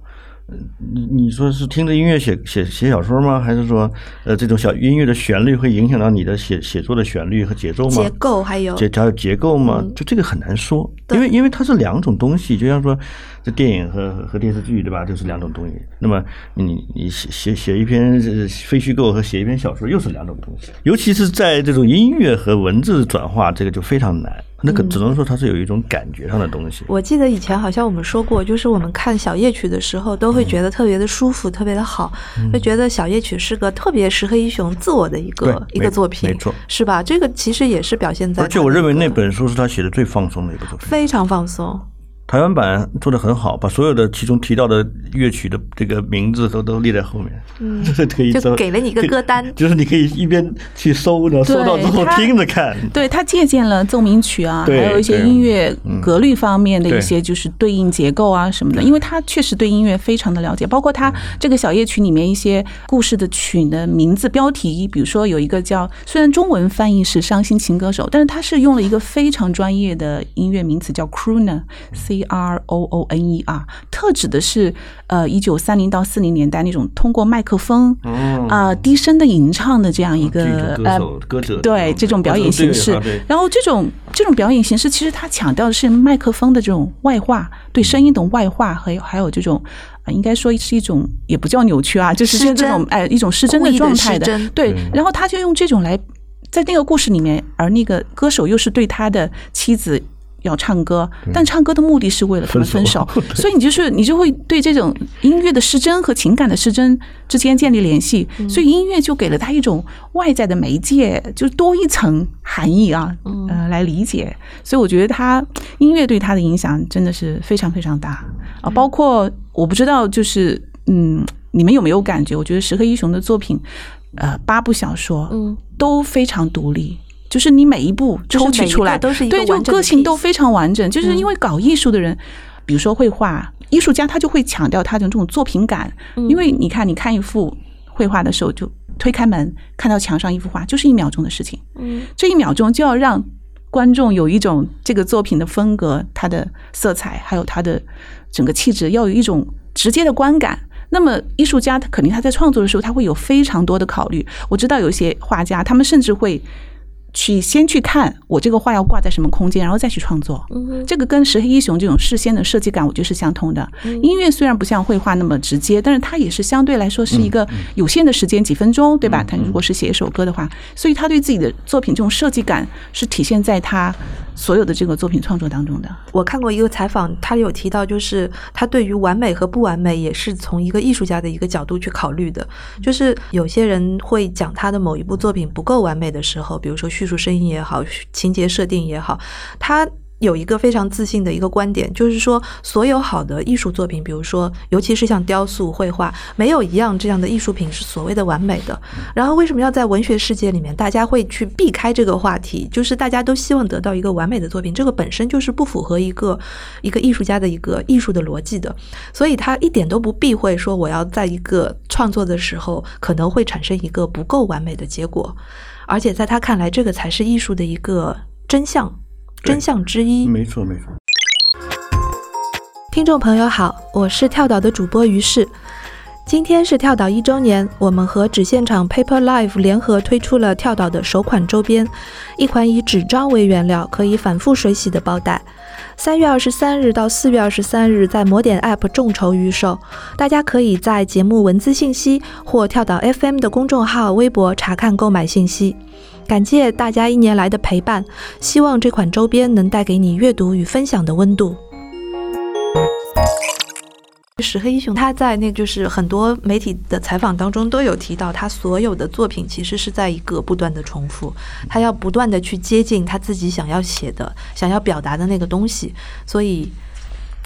你你说是听着音乐写写写小说吗？还是说，呃，这种小音乐的旋律会影响到你的写写作的旋律和节奏吗？结构还有结还有结构吗？就这个很难说，因为因为它是两种东西，就像说。这电影和和电视剧对吧？就是两种东西。那么你你写写写一篇非虚构和写一篇小说又是两种东西。尤其是在这种音乐和文字转化，这个就非常难。那个只能说它是有一种感觉上的东西。我记得以前好像我们说过，就是我们看小夜曲的时候，都会觉得特别的舒服，特别的好，就觉得小夜曲是个特别适合一雄自我的一个一个作品，没错，是吧？这个其实也是表现在。而且我认为那本书是他写的最放松的一个作品，非常放松。台湾版做的很好，把所有的其中提到的乐曲的这个名字都都列在后面，嗯，这可以就给了你一个歌单，就是你可以一边去搜，然后搜到之后听着看。对他借鉴了奏鸣曲啊，还有一些音乐格律方面的一些就是对应结构啊什么的，因为他确实对音乐非常的了解，包括他这个小夜曲里面一些故事的曲的名字标题，比如说有一个叫虽然中文翻译是伤心情歌手，但是他是用了一个非常专业的音乐名词叫 crooner。C R O O N E R，特指的是呃一九三零到四零年代那种通过麦克风啊低声的吟唱的这样一个呃歌者对这种表演形式。然后这种这种表演形式其实它强调的是麦克风的这种外化，对声音的外化和还有这种啊应该说是一种也不叫扭曲啊，就是这种哎一种失真的状态的对。然后他就用这种来在那个故事里面，而那个歌手又是对他的妻子。要唱歌，但唱歌的目的是为了他们分手，所以你就是你就会对这种音乐的失真和情感的失真之间建立联系，所以音乐就给了他一种外在的媒介，就多一层含义啊，呃，来理解。所以我觉得他音乐对他的影响真的是非常非常大。啊，包括我不知道就是嗯，你们有没有感觉？我觉得石黑一雄的作品，呃，八部小说嗯。都非常独立。就是你每一步抽取出来，都是对，就个性都非常完整。就是因为搞艺术的人，比如说绘画艺术家，他就会强调他的这种作品感。因为你看，你看一幅绘画的时候，就推开门看到墙上一幅画，就是一秒钟的事情。嗯，这一秒钟就要让观众有一种这个作品的风格、它的色彩，还有它的整个气质，要有一种直接的观感。那么艺术家他肯定他在创作的时候，他会有非常多的考虑。我知道有一些画家，他们甚至会。去先去看我这个画要挂在什么空间，然后再去创作。这个跟石黑一雄这种事先的设计感，我觉得是相通的。音乐虽然不像绘画那么直接，但是它也是相对来说是一个有限的时间，几分钟，对吧？他如果是写一首歌的话，所以他对自己的作品这种设计感是体现在他所有的这个作品创作当中的。我看过一个采访，他有提到，就是他对于完美和不完美也是从一个艺术家的一个角度去考虑的。就是有些人会讲他的某一部作品不够完美的时候，比如说艺术声音也好，情节设定也好，他有一个非常自信的一个观点，就是说，所有好的艺术作品，比如说，尤其是像雕塑、绘画，没有一样这样的艺术品是所谓的完美的。然后，为什么要在文学世界里面，大家会去避开这个话题？就是大家都希望得到一个完美的作品，这个本身就是不符合一个一个艺术家的一个艺术的逻辑的。所以他一点都不避讳说，我要在一个创作的时候，可能会产生一个不够完美的结果。而且在他看来，这个才是艺术的一个真相，真相之一。没错，没错。听众朋友好，我是跳岛的主播于适。今天是跳岛一周年，我们和纸现场 Paper Life 联合推出了跳岛的首款周边，一款以纸张为原料，可以反复水洗的包袋。三月二十三日到四月二十三日，在魔点 App 众筹预售，大家可以在节目文字信息或跳岛 FM 的公众号、微博查看购买信息。感谢大家一年来的陪伴，希望这款周边能带给你阅读与分享的温度。石黑一雄他在那就是很多媒体的采访当中都有提到，他所有的作品其实是在一个不断的重复，他要不断的去接近他自己想要写的、想要表达的那个东西，所以。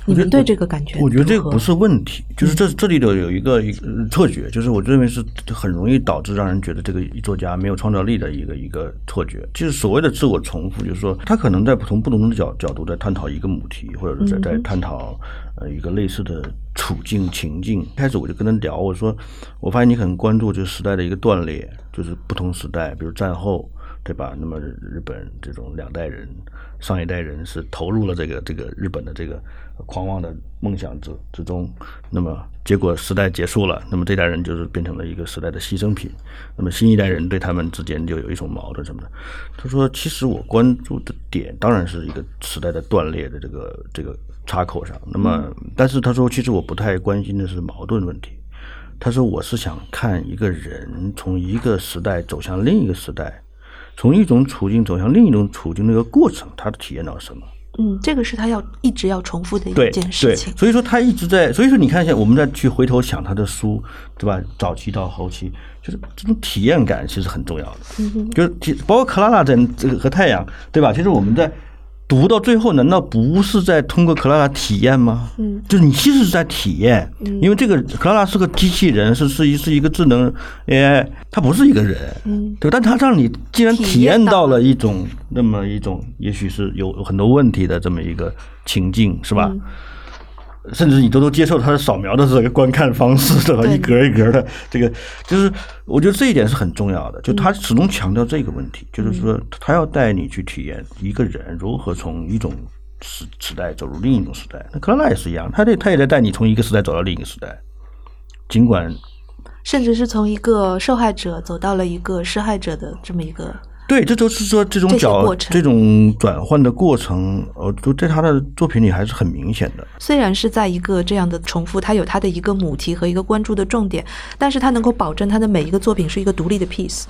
你们对这个感觉？我觉得这个不是问题，就是这这里头有一个一个错觉，就是我认为是很容易导致让人觉得这个作家没有创造力的一个一个错觉。就是所谓的自我重复，就是说他可能在从不同的角角度在探讨一个母题，或者是在在探讨呃一个类似的处境情境。开始我就跟他聊，我说我发现你很关注这个时代的一个断裂，就是不同时代，比如战后。对吧？那么日本这种两代人，上一代人是投入了这个这个日本的这个狂妄的梦想之之中，那么结果时代结束了，那么这代人就是变成了一个时代的牺牲品，那么新一代人对他们之间就有一种矛盾什么的。他说：“其实我关注的点当然是一个时代的断裂的这个这个插口上，那么但是他说其实我不太关心的是矛盾问题。他说我是想看一个人从一个时代走向另一个时代。”从一种处境走向另一种处境，那个过程，他体验到什么？嗯，这个是他要一直要重复的一件事情。所以说他一直在，所以说你看一下，我们再去回头想他的书，对吧？早期到后期，就是这种体验感其实很重要的。嗯，就是包括克拉拉在这个和太阳，对吧？其实我们在读到最后，难道不是在通过克拉拉体验吗？嗯，就是你其实是在体验，嗯。因为这个克拉拉是个机器人，是是一是一个智能 AI，它不是一个人，嗯，对，但它让你既然体体验到了一种那么一种，也许是有很多问题的这么一个情境，是吧？嗯甚至你都都接受它的扫描的这个观看方式，对吧？一格一格的，这个就是我觉得这一点是很重要的。就他始终强调这个问题，就是说他要带你去体验一个人如何从一种时时代走入另一种时代。那克拉拉也是一样，他这他也在带你从一个时代走到另一个时代，尽管甚至是从一个受害者走到了一个施害者的这么一个，对，这就是说这种角这种转换的过程，呃，都在他的作品里还是很明显的。虽然是在一个这样的重复，它有它的一个母题和一个关注的重点，但是它能够保证它的每一个作品是一个独立的 piece。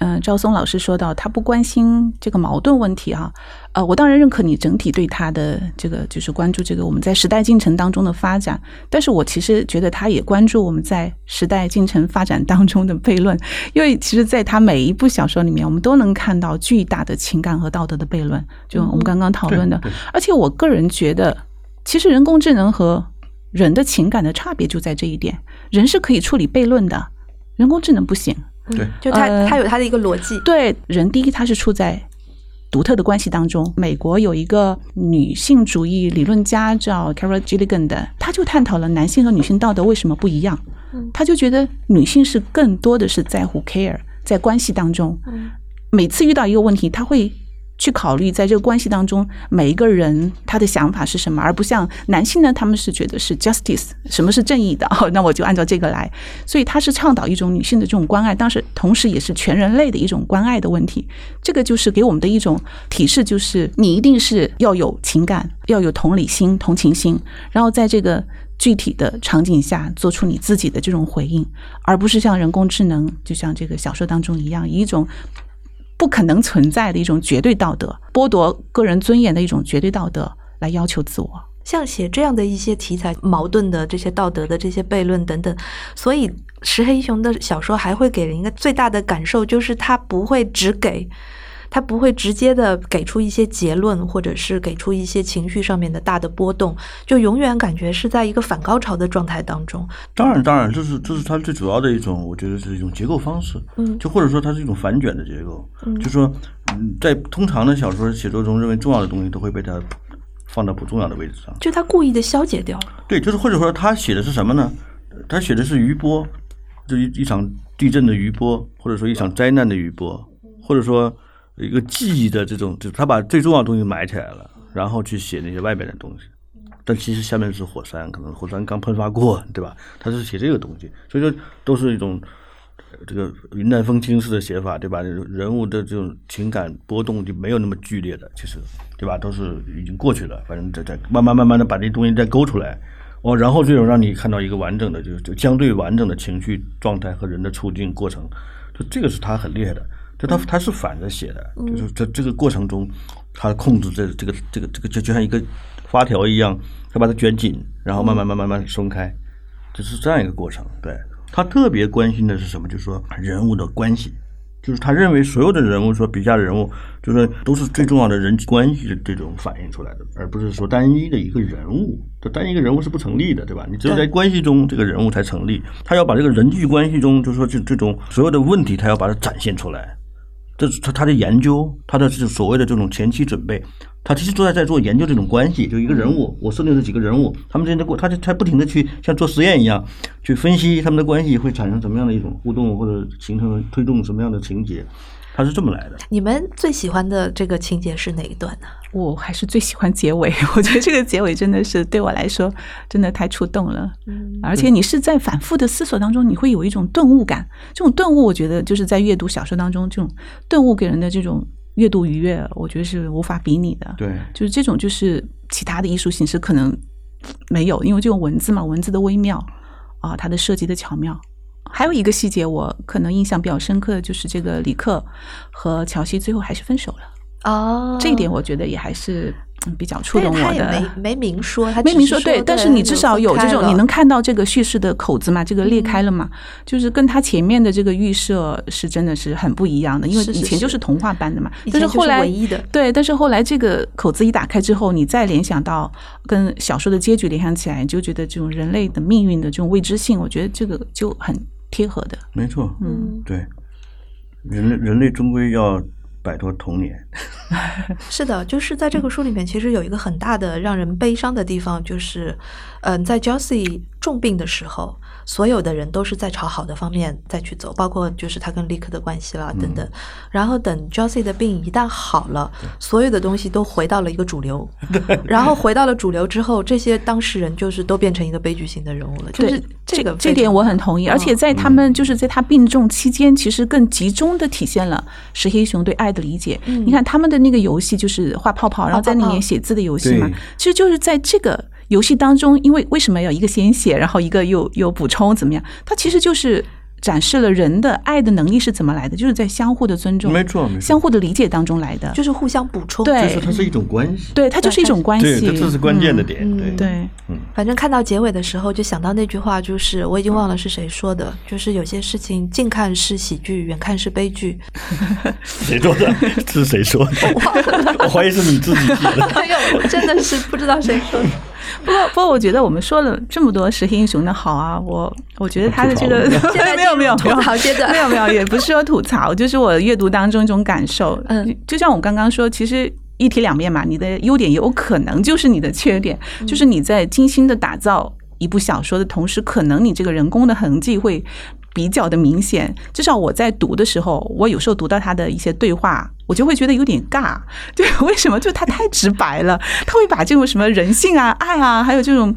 嗯，赵松老师说到，他不关心这个矛盾问题哈、呃，我当然认可你整体对他的这个就是关注这个我们在时代进程当中的发展，但是我其实觉得他也关注我们在时代进程发展当中的悖论，因为其实在他每一部小说里面，我们都能看到巨大的情感和道德的悖论，就我们刚刚讨论的，而且我个人觉得，其实人工智能和人的情感的差别就在这一点，人是可以处理悖论的，人工智能不行。对就它呃它有它的一个逻辑。对人，第一，他是处在独特的关系当中。美国有一个女性主义理论家叫 Carol Gilligan 的，他就探讨了男性和女性道德为什么不一样。他就觉得女性是更多的是在乎 care，在关系当中，每次遇到一个问题，他会。去考虑在这个关系当中，每一个人他的想法是什么，而不像男性呢，他们是觉得是 justice，什么是正义的，那我就按照这个来。所以他是倡导一种女性的这种关爱，当时同时也是全人类的一种关爱的问题。这个就是给我们的一种提示，就是你一定是要有情感，要有同理心、同情心，然后在这个具体的场景下做出你自己的这种回应，而不是像人工智能，就像这个小说当中一样，以一种不可能存在的一种绝对道德，剥夺个人尊严的一种绝对道德来要求自我。像写这样的一些题材矛盾的这些道德的这些悖论等等，所以石黑一雄的小说还会给人一个最大的感受，就是他不会只给，他不会直接的给出一些结论，或者是给出一些情绪上面的大的波动，就永远感觉是在一个反高潮的状态当中。当然，当然，这是这是它最主要的一种，我觉得是一种结构方式。嗯就或者说它是一种反卷的结构。嗯就说，嗯，在通常的小说写作中，认为重要的东西都会被它放到不重要的位置上。就他故意的消解掉了。对，就是或者说他写的是什么呢？他写的是余波，就一一场地震的余波，或者说一场灾难的余波，或者说一个记忆的这种，就他把最重要的东西埋起来了，然后去写那些外面的东西。但其实下面是火山，可能火山刚喷发过，对吧？他是写这个东西，所以说都是一种这个云淡风轻式的写法，对吧？人物的这种情感波动就没有那么剧烈的，其实，对吧？都是已经过去了，反正在在慢慢慢慢的把这东西再勾出来，哦，然后最后让你看到一个完整的，就就相对完整的情绪状态和人的处境过程，就这个是他很厉害的，就他他是反着写的，就是在这个过程中，他控制这这个这个这个就就像一个发条一样，他把它卷紧，然后慢慢慢慢慢慢松开，就是这样一个过程。对他特别关心的是什么？就是说人物的关系。就是他认为所有的人物，说笔下的人物，就是都是最重要的人际关系的这种反映出来的，而不是说单一的一个人物。这单一一个人物是不成立的，对吧？你只有在关系中，这个人物才成立。他要把这个人际关系中，就是说这这种所有的问题，他要把它展现出来。这他他的研究，他的这所谓的这种前期准备，他其实都在在做研究这种关系，就一个人物，我设定了几个人物，他们之间的过，他就他不停的去像做实验一样去分析他们的关系会产生什么样的一种互动，或者形成推动什么样的情节，他是这么来的。你们最喜欢的这个情节是哪一段呢？我还是最喜欢结尾，我觉得这个结尾真的是对我来说真的太触动了。嗯而且你是在反复的思索当中，你会有一种顿悟感。这种顿悟，我觉得就是在阅读小说当中，这种顿悟给人的这种阅读愉悦，我觉得是无法比拟的。对，就是这种，就是其他的艺术形式可能没有，因为这种文字嘛，文字的微妙啊，它的设计的巧妙。还有一个细节，我可能印象比较深刻的就是这个李克和乔西最后还是分手了。哦，这一点我觉得也还是嗯比较触动我的。没没明说，他没明说对，但是你至少有这种，你能看到这个叙事的口子嘛？这个裂开了嘛？就是跟他前面的这个预设是真的是很不一样的，因为以前就是是童话般的嘛。以前就是但后来唯一的对，但是后来这个口子一打开之后，你再联想到跟小说的结局联想起来，你就觉得这种人类的命运的这种未知性，我觉得这个就很贴合的。没错，嗯，对，人类人类终归要摆脱童年。是的，就是在这个书里面，其实有一个很大的让人悲伤的地方，就是，嗯、在 Josie 重病的时候，所有的人都是在朝好的方面再去走，包括就是他跟 Lick 的关系啦等等。然后等 Josie 的病一旦好了，所有的东西都回到了一个主流，然后回到了主流之后，这些当事人就是都变成一个悲剧性的人物了。就是这个这点我很同意，而且在他们就是在他病重期间，其实更集中的体现了石黑雄对爱的理解。嗯你看他们的那个游戏就是画泡泡，然后在里面写字的游戏嘛对，其实就是在这个游戏当中，因为为什么要一个先写，然后一个又又补充怎么样？它其实就是。展示了人的爱的能力是怎么来的，就是在相互的尊重、没错没错相互的理解当中来的。就是互相补充。对就是它是一种关系。对，它就是一种关，系。这这是关键的嗯点。嗯对对，反正看到结尾的时候，就想到那句话，就是我已经忘了是谁说的，就是有些事情近看是喜剧，远看是悲剧。谁说的？是谁说的？我怀疑是你自己写的。哎呦，真的是不知道谁说的。不过，不过，我觉得我们说了这么多石黑英雄的好啊，我我觉得他的这个 没有没有进入吐槽阶段 没有没有，也不是说吐槽，就是我阅读当中一种感受。嗯就，像我刚刚说，其实。一体两面嘛，你的优点有可能就是你的缺点，嗯就是你在精心的打造一部小说的同时，可能你这个人工的痕迹会比较的明显。至少我在读的时候，我有时候读到他的一些对话，我就会觉得有点尬。对 为什么？就他太直白了，他会把这种什么人性啊、爱啊，还有这种，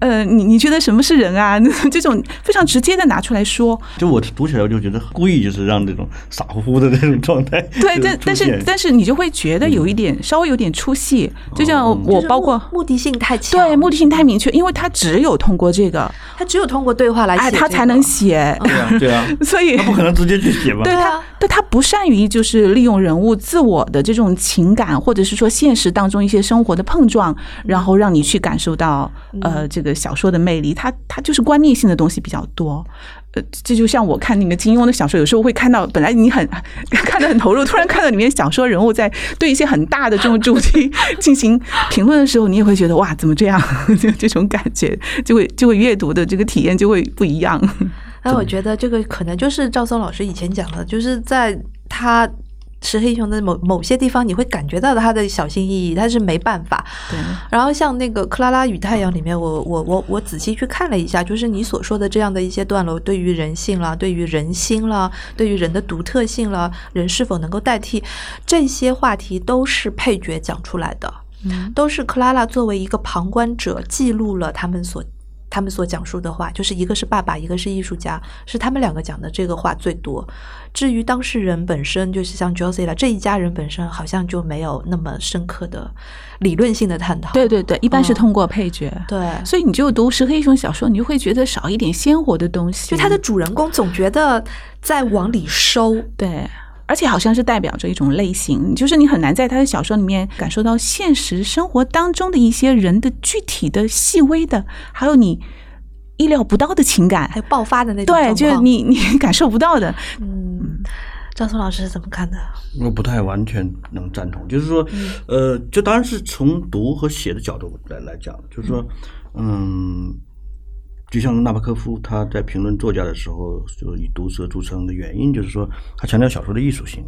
呃，你你觉得什么是人啊？这种非常直接的拿出来说。就我读起来，我就觉得故意就是让这种傻乎乎的那种状态对，但但是但是你就会觉得有一点稍微有点出戏，就像我包括目目的性太强，对目的性太明确，因为他只有通过这个，他只有通过对话来写、哎，这个，他才能写，对啊，对啊，所以他不可能直接去写吧？对他对啊，但他不善于就是利用人物自我的这种情感，或者是说现实当中一些生活的碰撞，然后让你去感受到呃这个小说的魅力。它它就是观念性的东西比较多。呃，这就像我看那个金庸的小说，有时候会看到，本来你很 看得很投入，突然看到里面小说人物在对一些很大的这种主题进行评论的时候，你也会觉得哇，怎么这样？就 这种感觉，就会就会阅读的这个体验就会不一样。那我觉得这个可能就是赵松老师以前讲的，就是在他石黑一雄的某某些地方，你会感觉到他的小心翼翼，但是没办法。对，然后像那个《克拉拉与太阳》里面，我我我我仔细去看了一下，就是你所说的这样的一些段落，对于人性啦，对于人心啦，对于人的独特性啦，人是否能够代替这些话题，都是配角讲出来的，嗯都是克拉拉作为一个旁观者记录了他们所。他们所讲述的话，就是一个是爸爸，一个是艺术家，是他们两个讲的这个话最多。至于当事人本身，就是像 Josie 啦这一家人本身，好像就没有那么深刻的理论性的探讨。对对对，一般是嗯通过配角。对，所以你就读石黑一雄小说，你就会觉得少一点鲜活的东西。就他的主人公总觉得在往里收，对，而且好像是代表着一种类型，就是你很难在他的小说里面感受到现实生活当中的一些人的具体的、细微的，还有你意料不到的情感还。有爆发的那种对，就是你你感受不到的。嗯，张松老师是怎么看的？我不太完全能赞同，就是说，呃，就当然是从读和写的角度来来讲，就是说，嗯，就像纳博科夫他在评论作家的时候，就以毒舌著称的原因，就是说他强调小说的艺术性，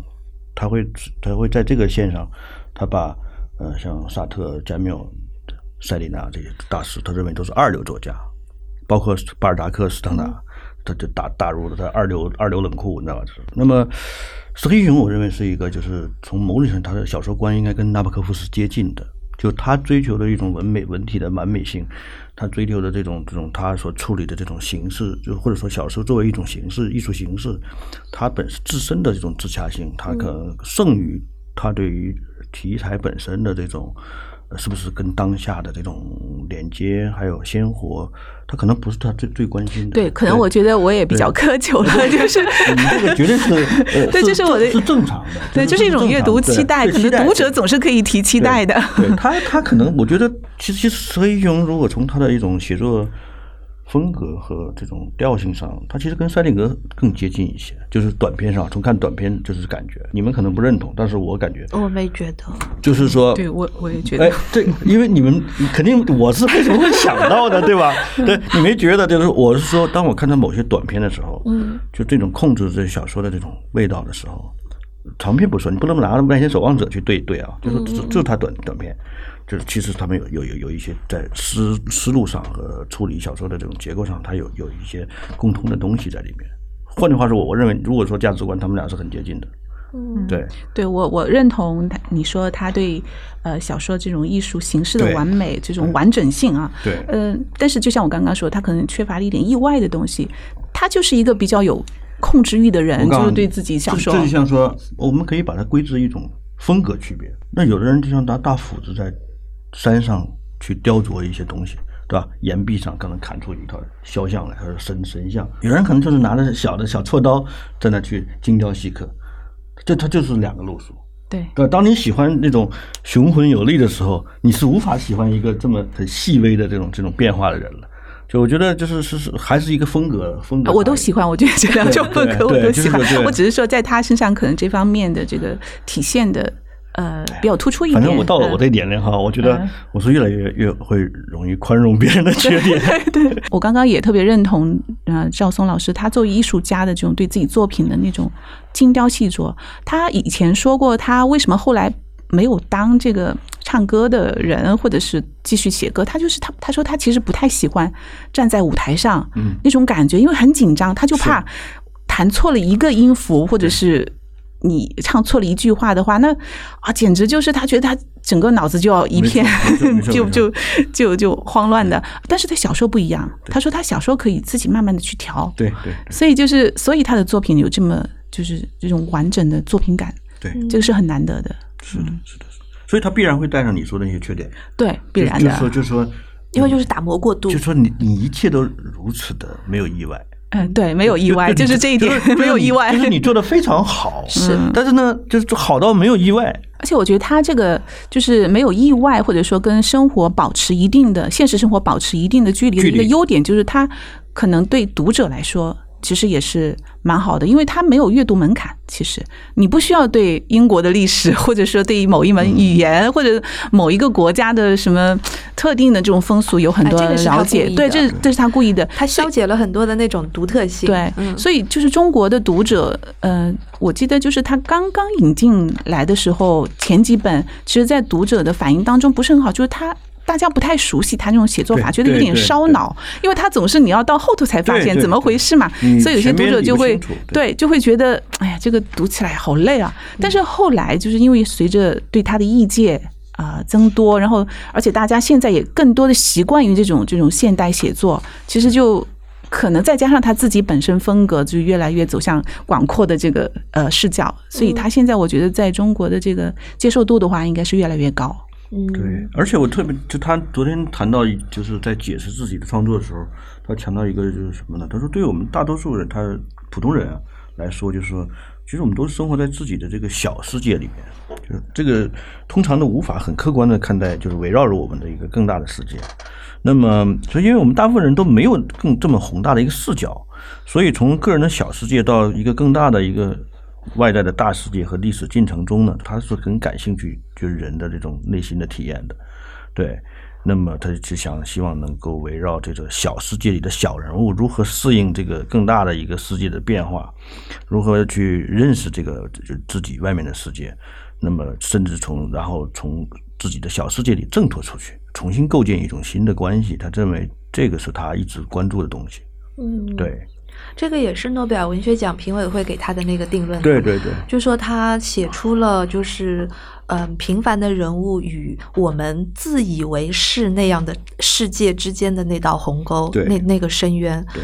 他会他会在这个线上，他把呃像萨特、加缪、塞里纳这些大师，他认为都是二流作家，包括巴尔扎克、斯汤纳，他就打打入了他二流二流冷库，你知道吧？就是那么石黑一雄，我认为是一个，就是从某种上，他的小说观应该跟纳博科夫是接近的。就他追求的一种文美文体的完美性，他追求的这种这种他所处理的这种形式，就或者说小说作为一种形式艺术形式，它本身自身的这种自洽性，它可能胜于他对于题材本身的这种呃是不是跟当下的这种连接还有鲜活，他可能不是他最最关心的。对，可能我觉得我也比较苛求了，就是你这个绝对是，呃、对，这是我的是正常的，对，就是一种阅读期待，可能读者总是可以提期待的。对他，他可能我觉得，其实其实石黑一雄如果从他的一种写作。风格和这种调性上，它其实跟塞定格更接近一些。就是短片上，从看短片就是感觉，你们可能不认同，但是我感觉，我没觉得。就是说，对我我也觉得，哎，这因为你们肯定我是为什么会想到的，对吧？对你没觉得？就是我是说，当我看到某些短片的时候，嗯，就这种控制这小说的这种味道的时候，长篇不说，你不能拿《那些守望者》去对对啊，就是就是他短短片。就是其实他们有有有有一些在思思路上和处理小说的这种结构上，它有有一些共通的东西在里面。换句话说，我我认为如果说价值观，他们俩是很接近的。嗯，对，对我我认同他你说他对呃小说这种艺术形式的完美这种完整性啊，对，嗯，但是就像我刚刚说，他可能缺乏了一点意外的东西。他就是一个比较有控制欲的人，就是对自己小说，这就像说，我们可以把它归之一种风格区别。那有的人就像拿大斧子在。山上去雕琢一些东西，对吧？岩壁上可能砍出一套肖像来，或者神神像。有人可能就是拿着小的小锉刀在那去精雕细刻，这它就是两个路数。对，对。当你喜欢那种雄浑有力的时候，你是无法喜欢一个这么很细微的这种这种变化的人了。就我觉得，就是是是，还是一个风格风格。我都喜欢，我觉得这两种风格我都喜欢。我只是说，在他身上可能这方面的这个体现的。呃，比较突出一点。反正我到了我这年龄哈，我觉得我是越来越越会容易宽容别人的缺点。对，我刚刚也特别认同呃赵松老师，他作为艺术家的这种对自己作品的那种精雕细琢。他以前说过，他为什么后来没有当这个唱歌的人，或者是继续写歌？他就是他，他说他其实不太喜欢站在舞台上嗯那种感觉，因为很紧张，他就怕弹错了一个音符，或者是。你唱错了一句话的话，那啊，简直就是他觉得他整个脑子就要一片，就就就就慌乱的。但是他小说不一样，他说他小说可以自己慢慢的去调，对对。所以就是，所以他的作品有这么就是这种完整的作品感，对，这个是很难得的。是的，是的，所以他必然会带上你说的那些缺点，对，必然的。就说就说，因为就是打磨过度，就说你你一切都如此的没有意外。嗯，对，没有意外，就是这一点 没有意外，就是你做的非常好，是，但是呢，就是好到没有意外，而且我觉得他这个就是没有意外，或者说跟生活保持一定的现实生活保持一定的距离的一个优点，就是他可能对读者来说。其实也是蛮好的，因为它没有阅读门槛。其实你不需要对英国的历史，或者说对于某一门语言，或者某一个国家的什么特定的这种风俗有很多了解。对，这这是他故意的，他消解了很多的那种独特性。对，所以就是中国的读者，嗯，我记得就是他刚刚引进来的时候，前几本其实，在读者的反应当中不是很好，就是他。大家不太熟悉他那种写作法，觉得有点烧脑，因为他总是你要到后头才发现怎么回事嘛，所以有些读者就会对。就会觉得，哎呀，这个读起来好累啊。但是后来就是因为随着对他的意见啊增多，然后而且大家现在也更多的习惯于这种这种现代写作，其实就可能再加上他自己本身风格就越来越走向广阔的这个呃视角，所以他现在我觉得在中国的这个接受度的话，应该是越来越高。嗯，对，而且我特别就他昨天谈到，就是在解释自己的创作的时候，他强调一个就是什么呢？他说，对于我们大多数人，他普通人啊来说，就是说，其实我们都是生活在自己的这个小世界里面，就是这个通常都无法很客观的看待，就是围绕着我们的一个更大的世界。那么，所以因为我们大部分人都没有更这么宏大的一个视角，所以从个人的小世界到一个更大的一个。外在的大世界和历史进程中呢，他是很感兴趣，就是人的这种内心的体验的，对。那么他就想希望能够围绕这个小世界里的小人物如何适应这个更大的一个世界的变化，如何去认识这个就自己外面的世界，那么甚至从然后从自己的小世界里挣脱出去，重新构建一种新的关系。他认为这个是他一直关注的东西。嗯，对。这个也是诺贝尔文学奖评委会给他的那个定论。对对对，就说他写出了就是嗯平凡的人物与我们自以为是那样的世界之间的那道鸿沟，那那个深渊。对，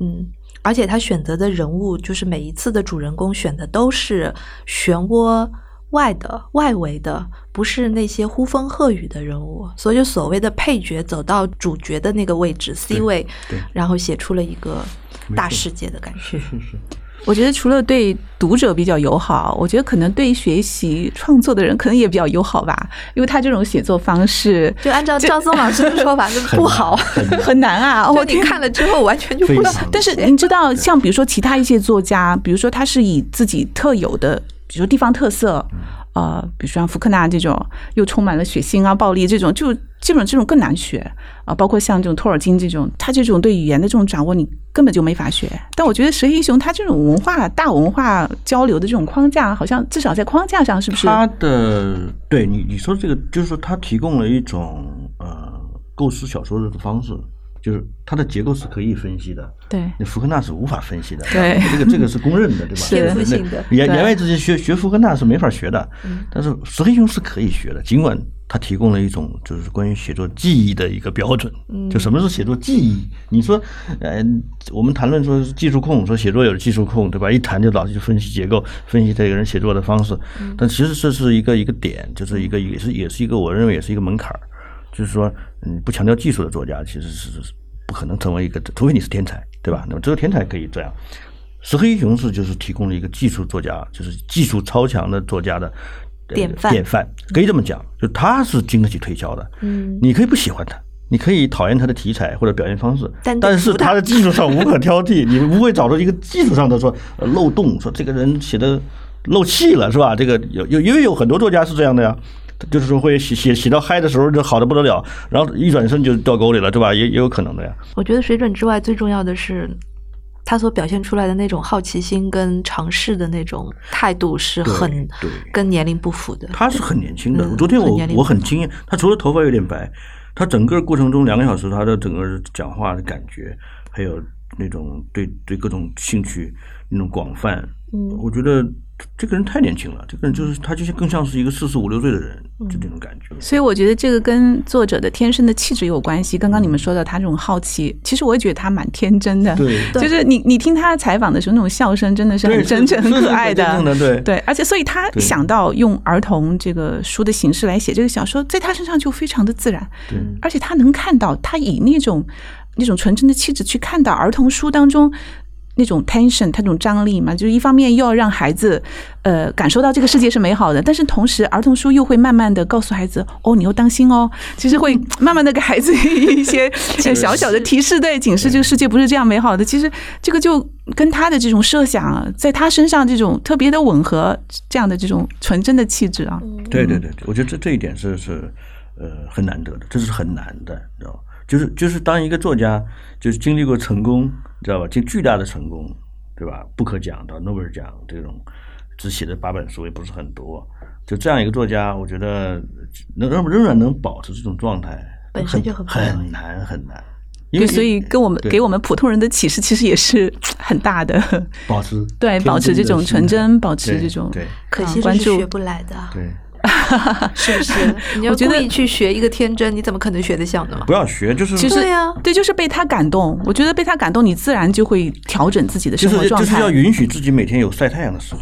嗯，而且他选择的人物就是每一次的主人公选的都是漩涡外的、外围的，不是那些呼风喝雨的人物，所以所谓的配角走到主角的那个位置 C 位，对然后写出了一个大世界的感觉。是是是，我觉得除了对读者比较友好，我觉得可能对学习创作的人可能也比较友好吧，因为他这种写作方式就按照张松老师 的说法，就不好。很难啊。我就你看了之后，完全就不行非常。但是你知道，像比如说其他一些作家，比如说他是以自己特有的，比如说地方特色，呃，比如说像福克纳这种，又充满了血腥啊、暴力这种，就基本上这种更难学啊。包括像这种托尔金这种，他这种对语言的这种掌握，你根本就没法学。但我觉得石黑一雄他这种文化大文化交流的这种框架，好像至少在框架上是不是？他的对你你说这个，就是说他提供了一种呃构思小说的方式，就是它的结构是可以分析的。对那福克纳是无法分析的，对 这个这个是公认的，对吧？是天赋性的言言外之意，学学福克纳是没法学的，嗯但是石黑雄是可以学的，尽管他提供了一种就是关于写作记忆的一个标准。嗯就什么是写作记忆？你说，呃，我们谈论说是技术控，说写作有技术控，对吧？一谈就老是去分析结构，分析这个人写作的方式，嗯但其实这是一个一个点，就是一个也是也是一个我认为也是一个门槛儿，就是说，嗯，不强调技术的作家其实是是不可能成为一个，除非你是天才，对吧？那么只有天才可以这样。石黑一雄是就是提供了一个技术作家，就是技术超强的作家的呃典范典范可以这么讲，就他是经得起推敲的。嗯，你可以不喜欢他，你可以讨厌他的题材或者表现方式，但但是他他的技术上无可挑剔，你不会找到一个技术上的说呃漏洞，说这个人写的漏气了，是吧？这个有有因为有很多作家是这样的呀。就是说会写写写到嗨的时候就好的不得了，然后一转身就掉沟里了，对吧？也也有可能的呀。我觉得水准之外最重要的是。他所表现出来的那种好奇心跟尝试的那种态度是很对跟年龄不符的。他是很年轻的。嗯昨天我很我很惊艳，他除了头发有点白，他整个过程中两个小时，他的整个讲话的感觉，还有那种对对各种兴趣那种广泛，嗯我觉得这个人太年轻了，这个人就是他就像更像是一个四十五六岁的人，嗯就这种感觉。所以我觉得这个跟作者的天生的气质有关系。刚刚你们说的他这种好奇，其实我也觉得他蛮天真的。对就是你你听他采访的时候，那种笑声真的是很真诚、很是是可爱的。对，而且所以他想到用儿童这个书的形式来写这个小说，在他身上就非常的自然。对而且他能看到，他以那种那种纯真的气质去看到儿童书当中那种 tension，它那种张力嘛，就是一方面又要让孩子呃感受到这个世界是美好的，但是同时儿童书又会慢慢的告诉孩子，哦，你要当心哦，其实会 慢慢的给孩子一些 呃小小的提示，对，警示这个世界不是这样美好的。其实这个就跟他的这种设想，在他身上这种特别的吻合，这样的这种纯真的气质啊，对对对，对我觉得这这一点是是呃很难得的，这是很难的，你知道吗？就是就是当一个作家就是经历过成功，你知道吧？经巨大的成功，对吧？不可讲的诺贝尔奖这种，只写的八本书也不是很多。就这样一个作家，我觉得能仍仍然能保持这种状态，本身就很难很难。因对，为所以跟我们给我们普通人的启示其实也是 很大的。保持对，保持这种纯真，保持这种对可惜是学不来的，对，是不是？你要我觉得故意去学一个天真，你怎么可能学得像呢？不要学，就是其实对呀对，就是被他感动。我觉得被他感动，你自然就会调整自己的生活状态。就是要允许自己每天有晒太阳的时候。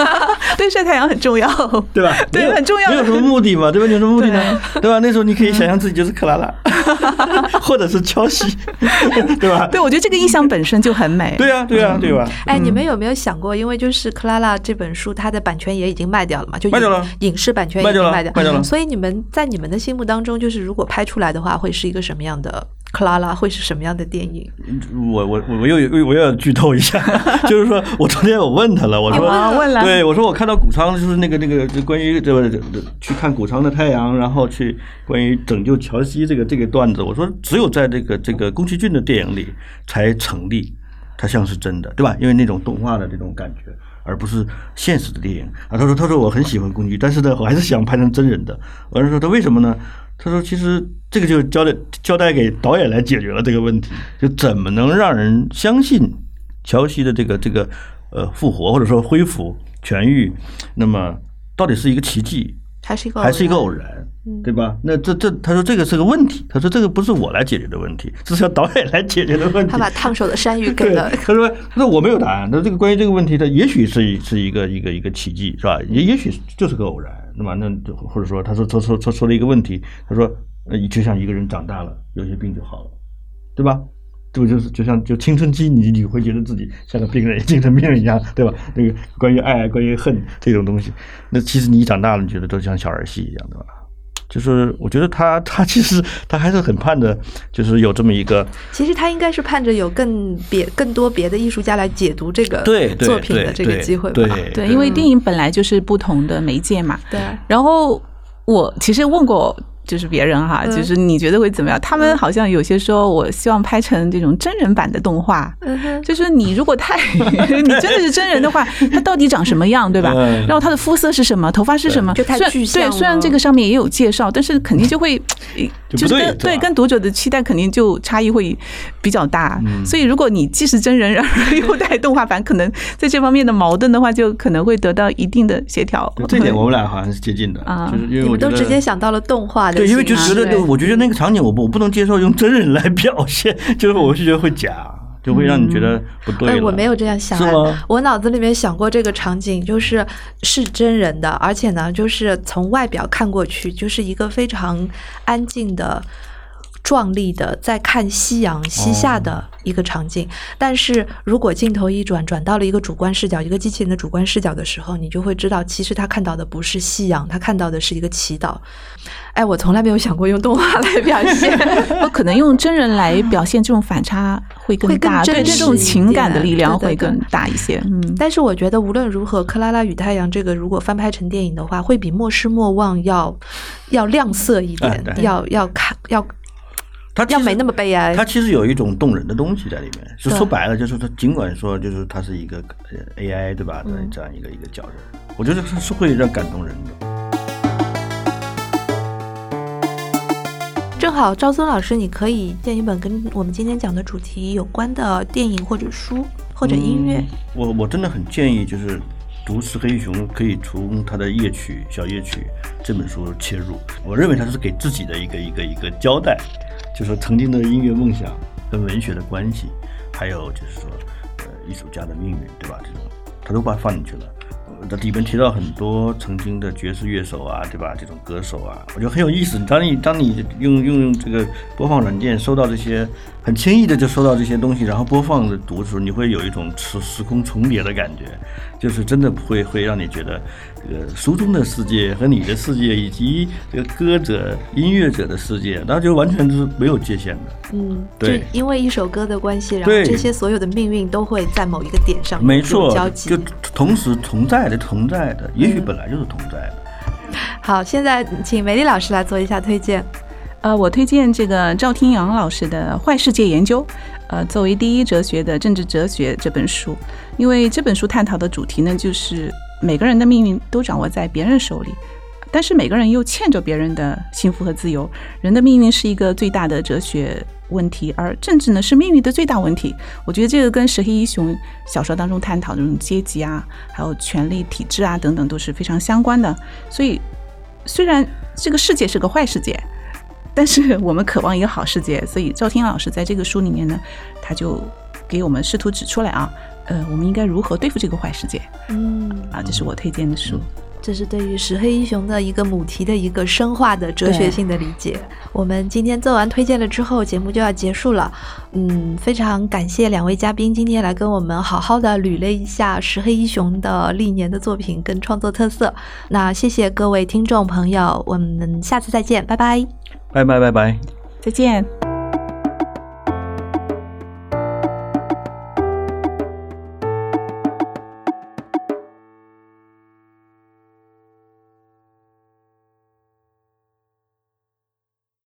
对，晒太阳很重要。对吧？对很重要没有什么目的嘛，对吧？你有什么目的呢？对吧？那时候你可以想象自己就是克拉拉，或者是乔西，对吧？对，我觉得这个印象本身就很美。对呀，对呀，对吧？哎，你们有没有想过，因为就是《克拉拉》这本书，它的版权也已经卖掉了嘛，就卖掉了影影视版权已卖掉了经卖掉，卖掉了所以你们在你们的心目当中，就是如果拍出来的话，会是一个什么样的克拉拉？会是什么样的电影？我我我我又我又要剧透一下，就是说我昨天我问他了，我说啊问了对我说我看到谷仓就是那个那个关于这个去看谷仓的太阳，然后去关于拯救乔西这个这个段子，我说只有在这个这个宫崎骏的电影里才成立，它像是真的，对吧？因为那种动画的这种感觉。而不是现实的电影啊！他说：“他说我很喜欢工具，但是呢，我还是想拍成真人的。”我是说他为什么呢？他说：“其实这个就交代交代给导演来解决了这个问题，就怎么能让人相信乔西的这个这个呃复活或者说恢复痊愈，那么到底是一个奇迹，还是一个还是一个偶然。嗯，对吧？那这这，他说这个是个问题，他说这个不是我来解决的问题，这是要导演来解决的问题。他把烫手的山芋给，了他说他说我没有答案，那这个关于这个问题，它也许是一是一个一个一个奇迹，是吧？也也许就是个偶然，那么那就或者说他说他说他说了一个问题，他说呃，就像一个人长大了，有些病就好了，对吧？这不就是就像就青春期你你会觉得自己像个病人 精神病人一样，对吧？那个关于爱、关于恨这种东西，那其实你一长大了，你觉得都像小儿戏一样，对吧？就是我觉得他他其实他还是很盼着，就是有这么一个其实他应该是盼着有更别更多别的艺术家来解读这个对对作品的这个机会吧。对对，因为电影本来就是不同的媒介嘛。对然后我其实问过。就是别人哈，嗯就是你觉得会怎么样？他们好像有些说，我希望拍成这种真人版的动画，嗯哼，就是你如果太 你真的是真人的话，他到底长什么样，对吧？嗯然后他的肤色是什么，头发是什么？就太具象对，虽然这个上面也有介绍，但是肯定就会，呃就是跟对跟读者的期待肯定就差异会比较大。嗯所以如果你既是真人，然后又带动画版，可能在这方面的矛盾的话，就可能会得到一定的协调。就这点我们俩好像是接近的，啊就是因为你们我都直接想到了动画的对，因为就觉得，对我觉得那个场景我不我不能接受用真人来表现，就是我是觉得会假，就会让你觉得不对哎，了。我没有这样想？我脑子里面想过这个场景，就是是真人的，而且呢，就是从外表看过去，就是一个非常安静的。壮丽的在看夕阳西下的一个场景，但是如果镜头一转，转到了一个主观视角，一个机器人的主观视角的时候，你就会知道，其实他看到的不是夕阳，他看到的是一个祈祷。哎，我从来没有想过用动画来表现。我可能用真人来表现这种反差会更大，对这种情感的力量会更大一些。嗯，但是我觉得无论如何，《克拉拉与太阳》这个如果翻拍成电影的话，会比《莫失莫忘要》要亮色一点，要要看要他要没那么悲哀他其实有一种动人的东西在里面。就说白了，就是他尽管说就是他是一个呃 AI 对吧？嗯这样一个一个角色，我觉得是是会让感动人的。正好，赵松老师，你可以荐一本跟我们今天讲的主题有关的电影或者书或者音乐。嗯我我真的很建议，就是读石黑一雄可以从他的夜曲小夜曲这本书切入。我认为他是给自己的一个一个一个交代，就是曾经的音乐梦想跟文学的关系，还有就是说呃艺术家的命运，对吧？这种他都把它放进去了。呃里面提到很多曾经的爵士乐手啊，对吧？这种歌手啊，我觉得很有意思。当你当你用用这个播放软件收到这些，很轻易的就收到这些东西，然后播放着读的时候，你会有一种时时空重叠的感觉，就是真的会会让你觉得这个书中的世界和你的世界，以及这个歌者、音乐者的世界，那就完全是没有界限的。嗯，对就因为一首歌的关系，然后这些所有的命运都会在某一个点上没错交，集。就同时同在的同在的，也许本来就是同在的。好，现在请梅丽老师来做一下推荐。呃，我推荐这个赵天阳老师的《坏世界研究》，呃，作为第一哲学的政治哲学这本书，因为这本书探讨的主题呢，就是每个人的命运都掌握在别人手里，但是每个人又欠着别人的幸福和自由。人的命运是一个最大的哲学问题，而政治呢是命运的最大问题。我觉得这个跟石黑一雄小说当中探讨的这种阶级啊，还有权力体制啊等等都是非常相关的。所以，虽然这个世界是个坏世界。但是我们渴望一个好世界，所以赵天老师在这个书里面呢，他就给我们试图指出来啊，呃，我们应该如何对付这个坏世界嗯，啊，这是我推荐的书。这是对于石黑一雄的一个母题的一个深化的哲学性的理解。我们今天做完推荐了之后，节目就要结束了。嗯，非常感谢两位嘉宾今天来跟我们好好的捋了一下石黑一雄的历年的作品跟创作特色。那谢谢各位听众朋友，我们下次再见，拜拜。拜拜拜拜。再见。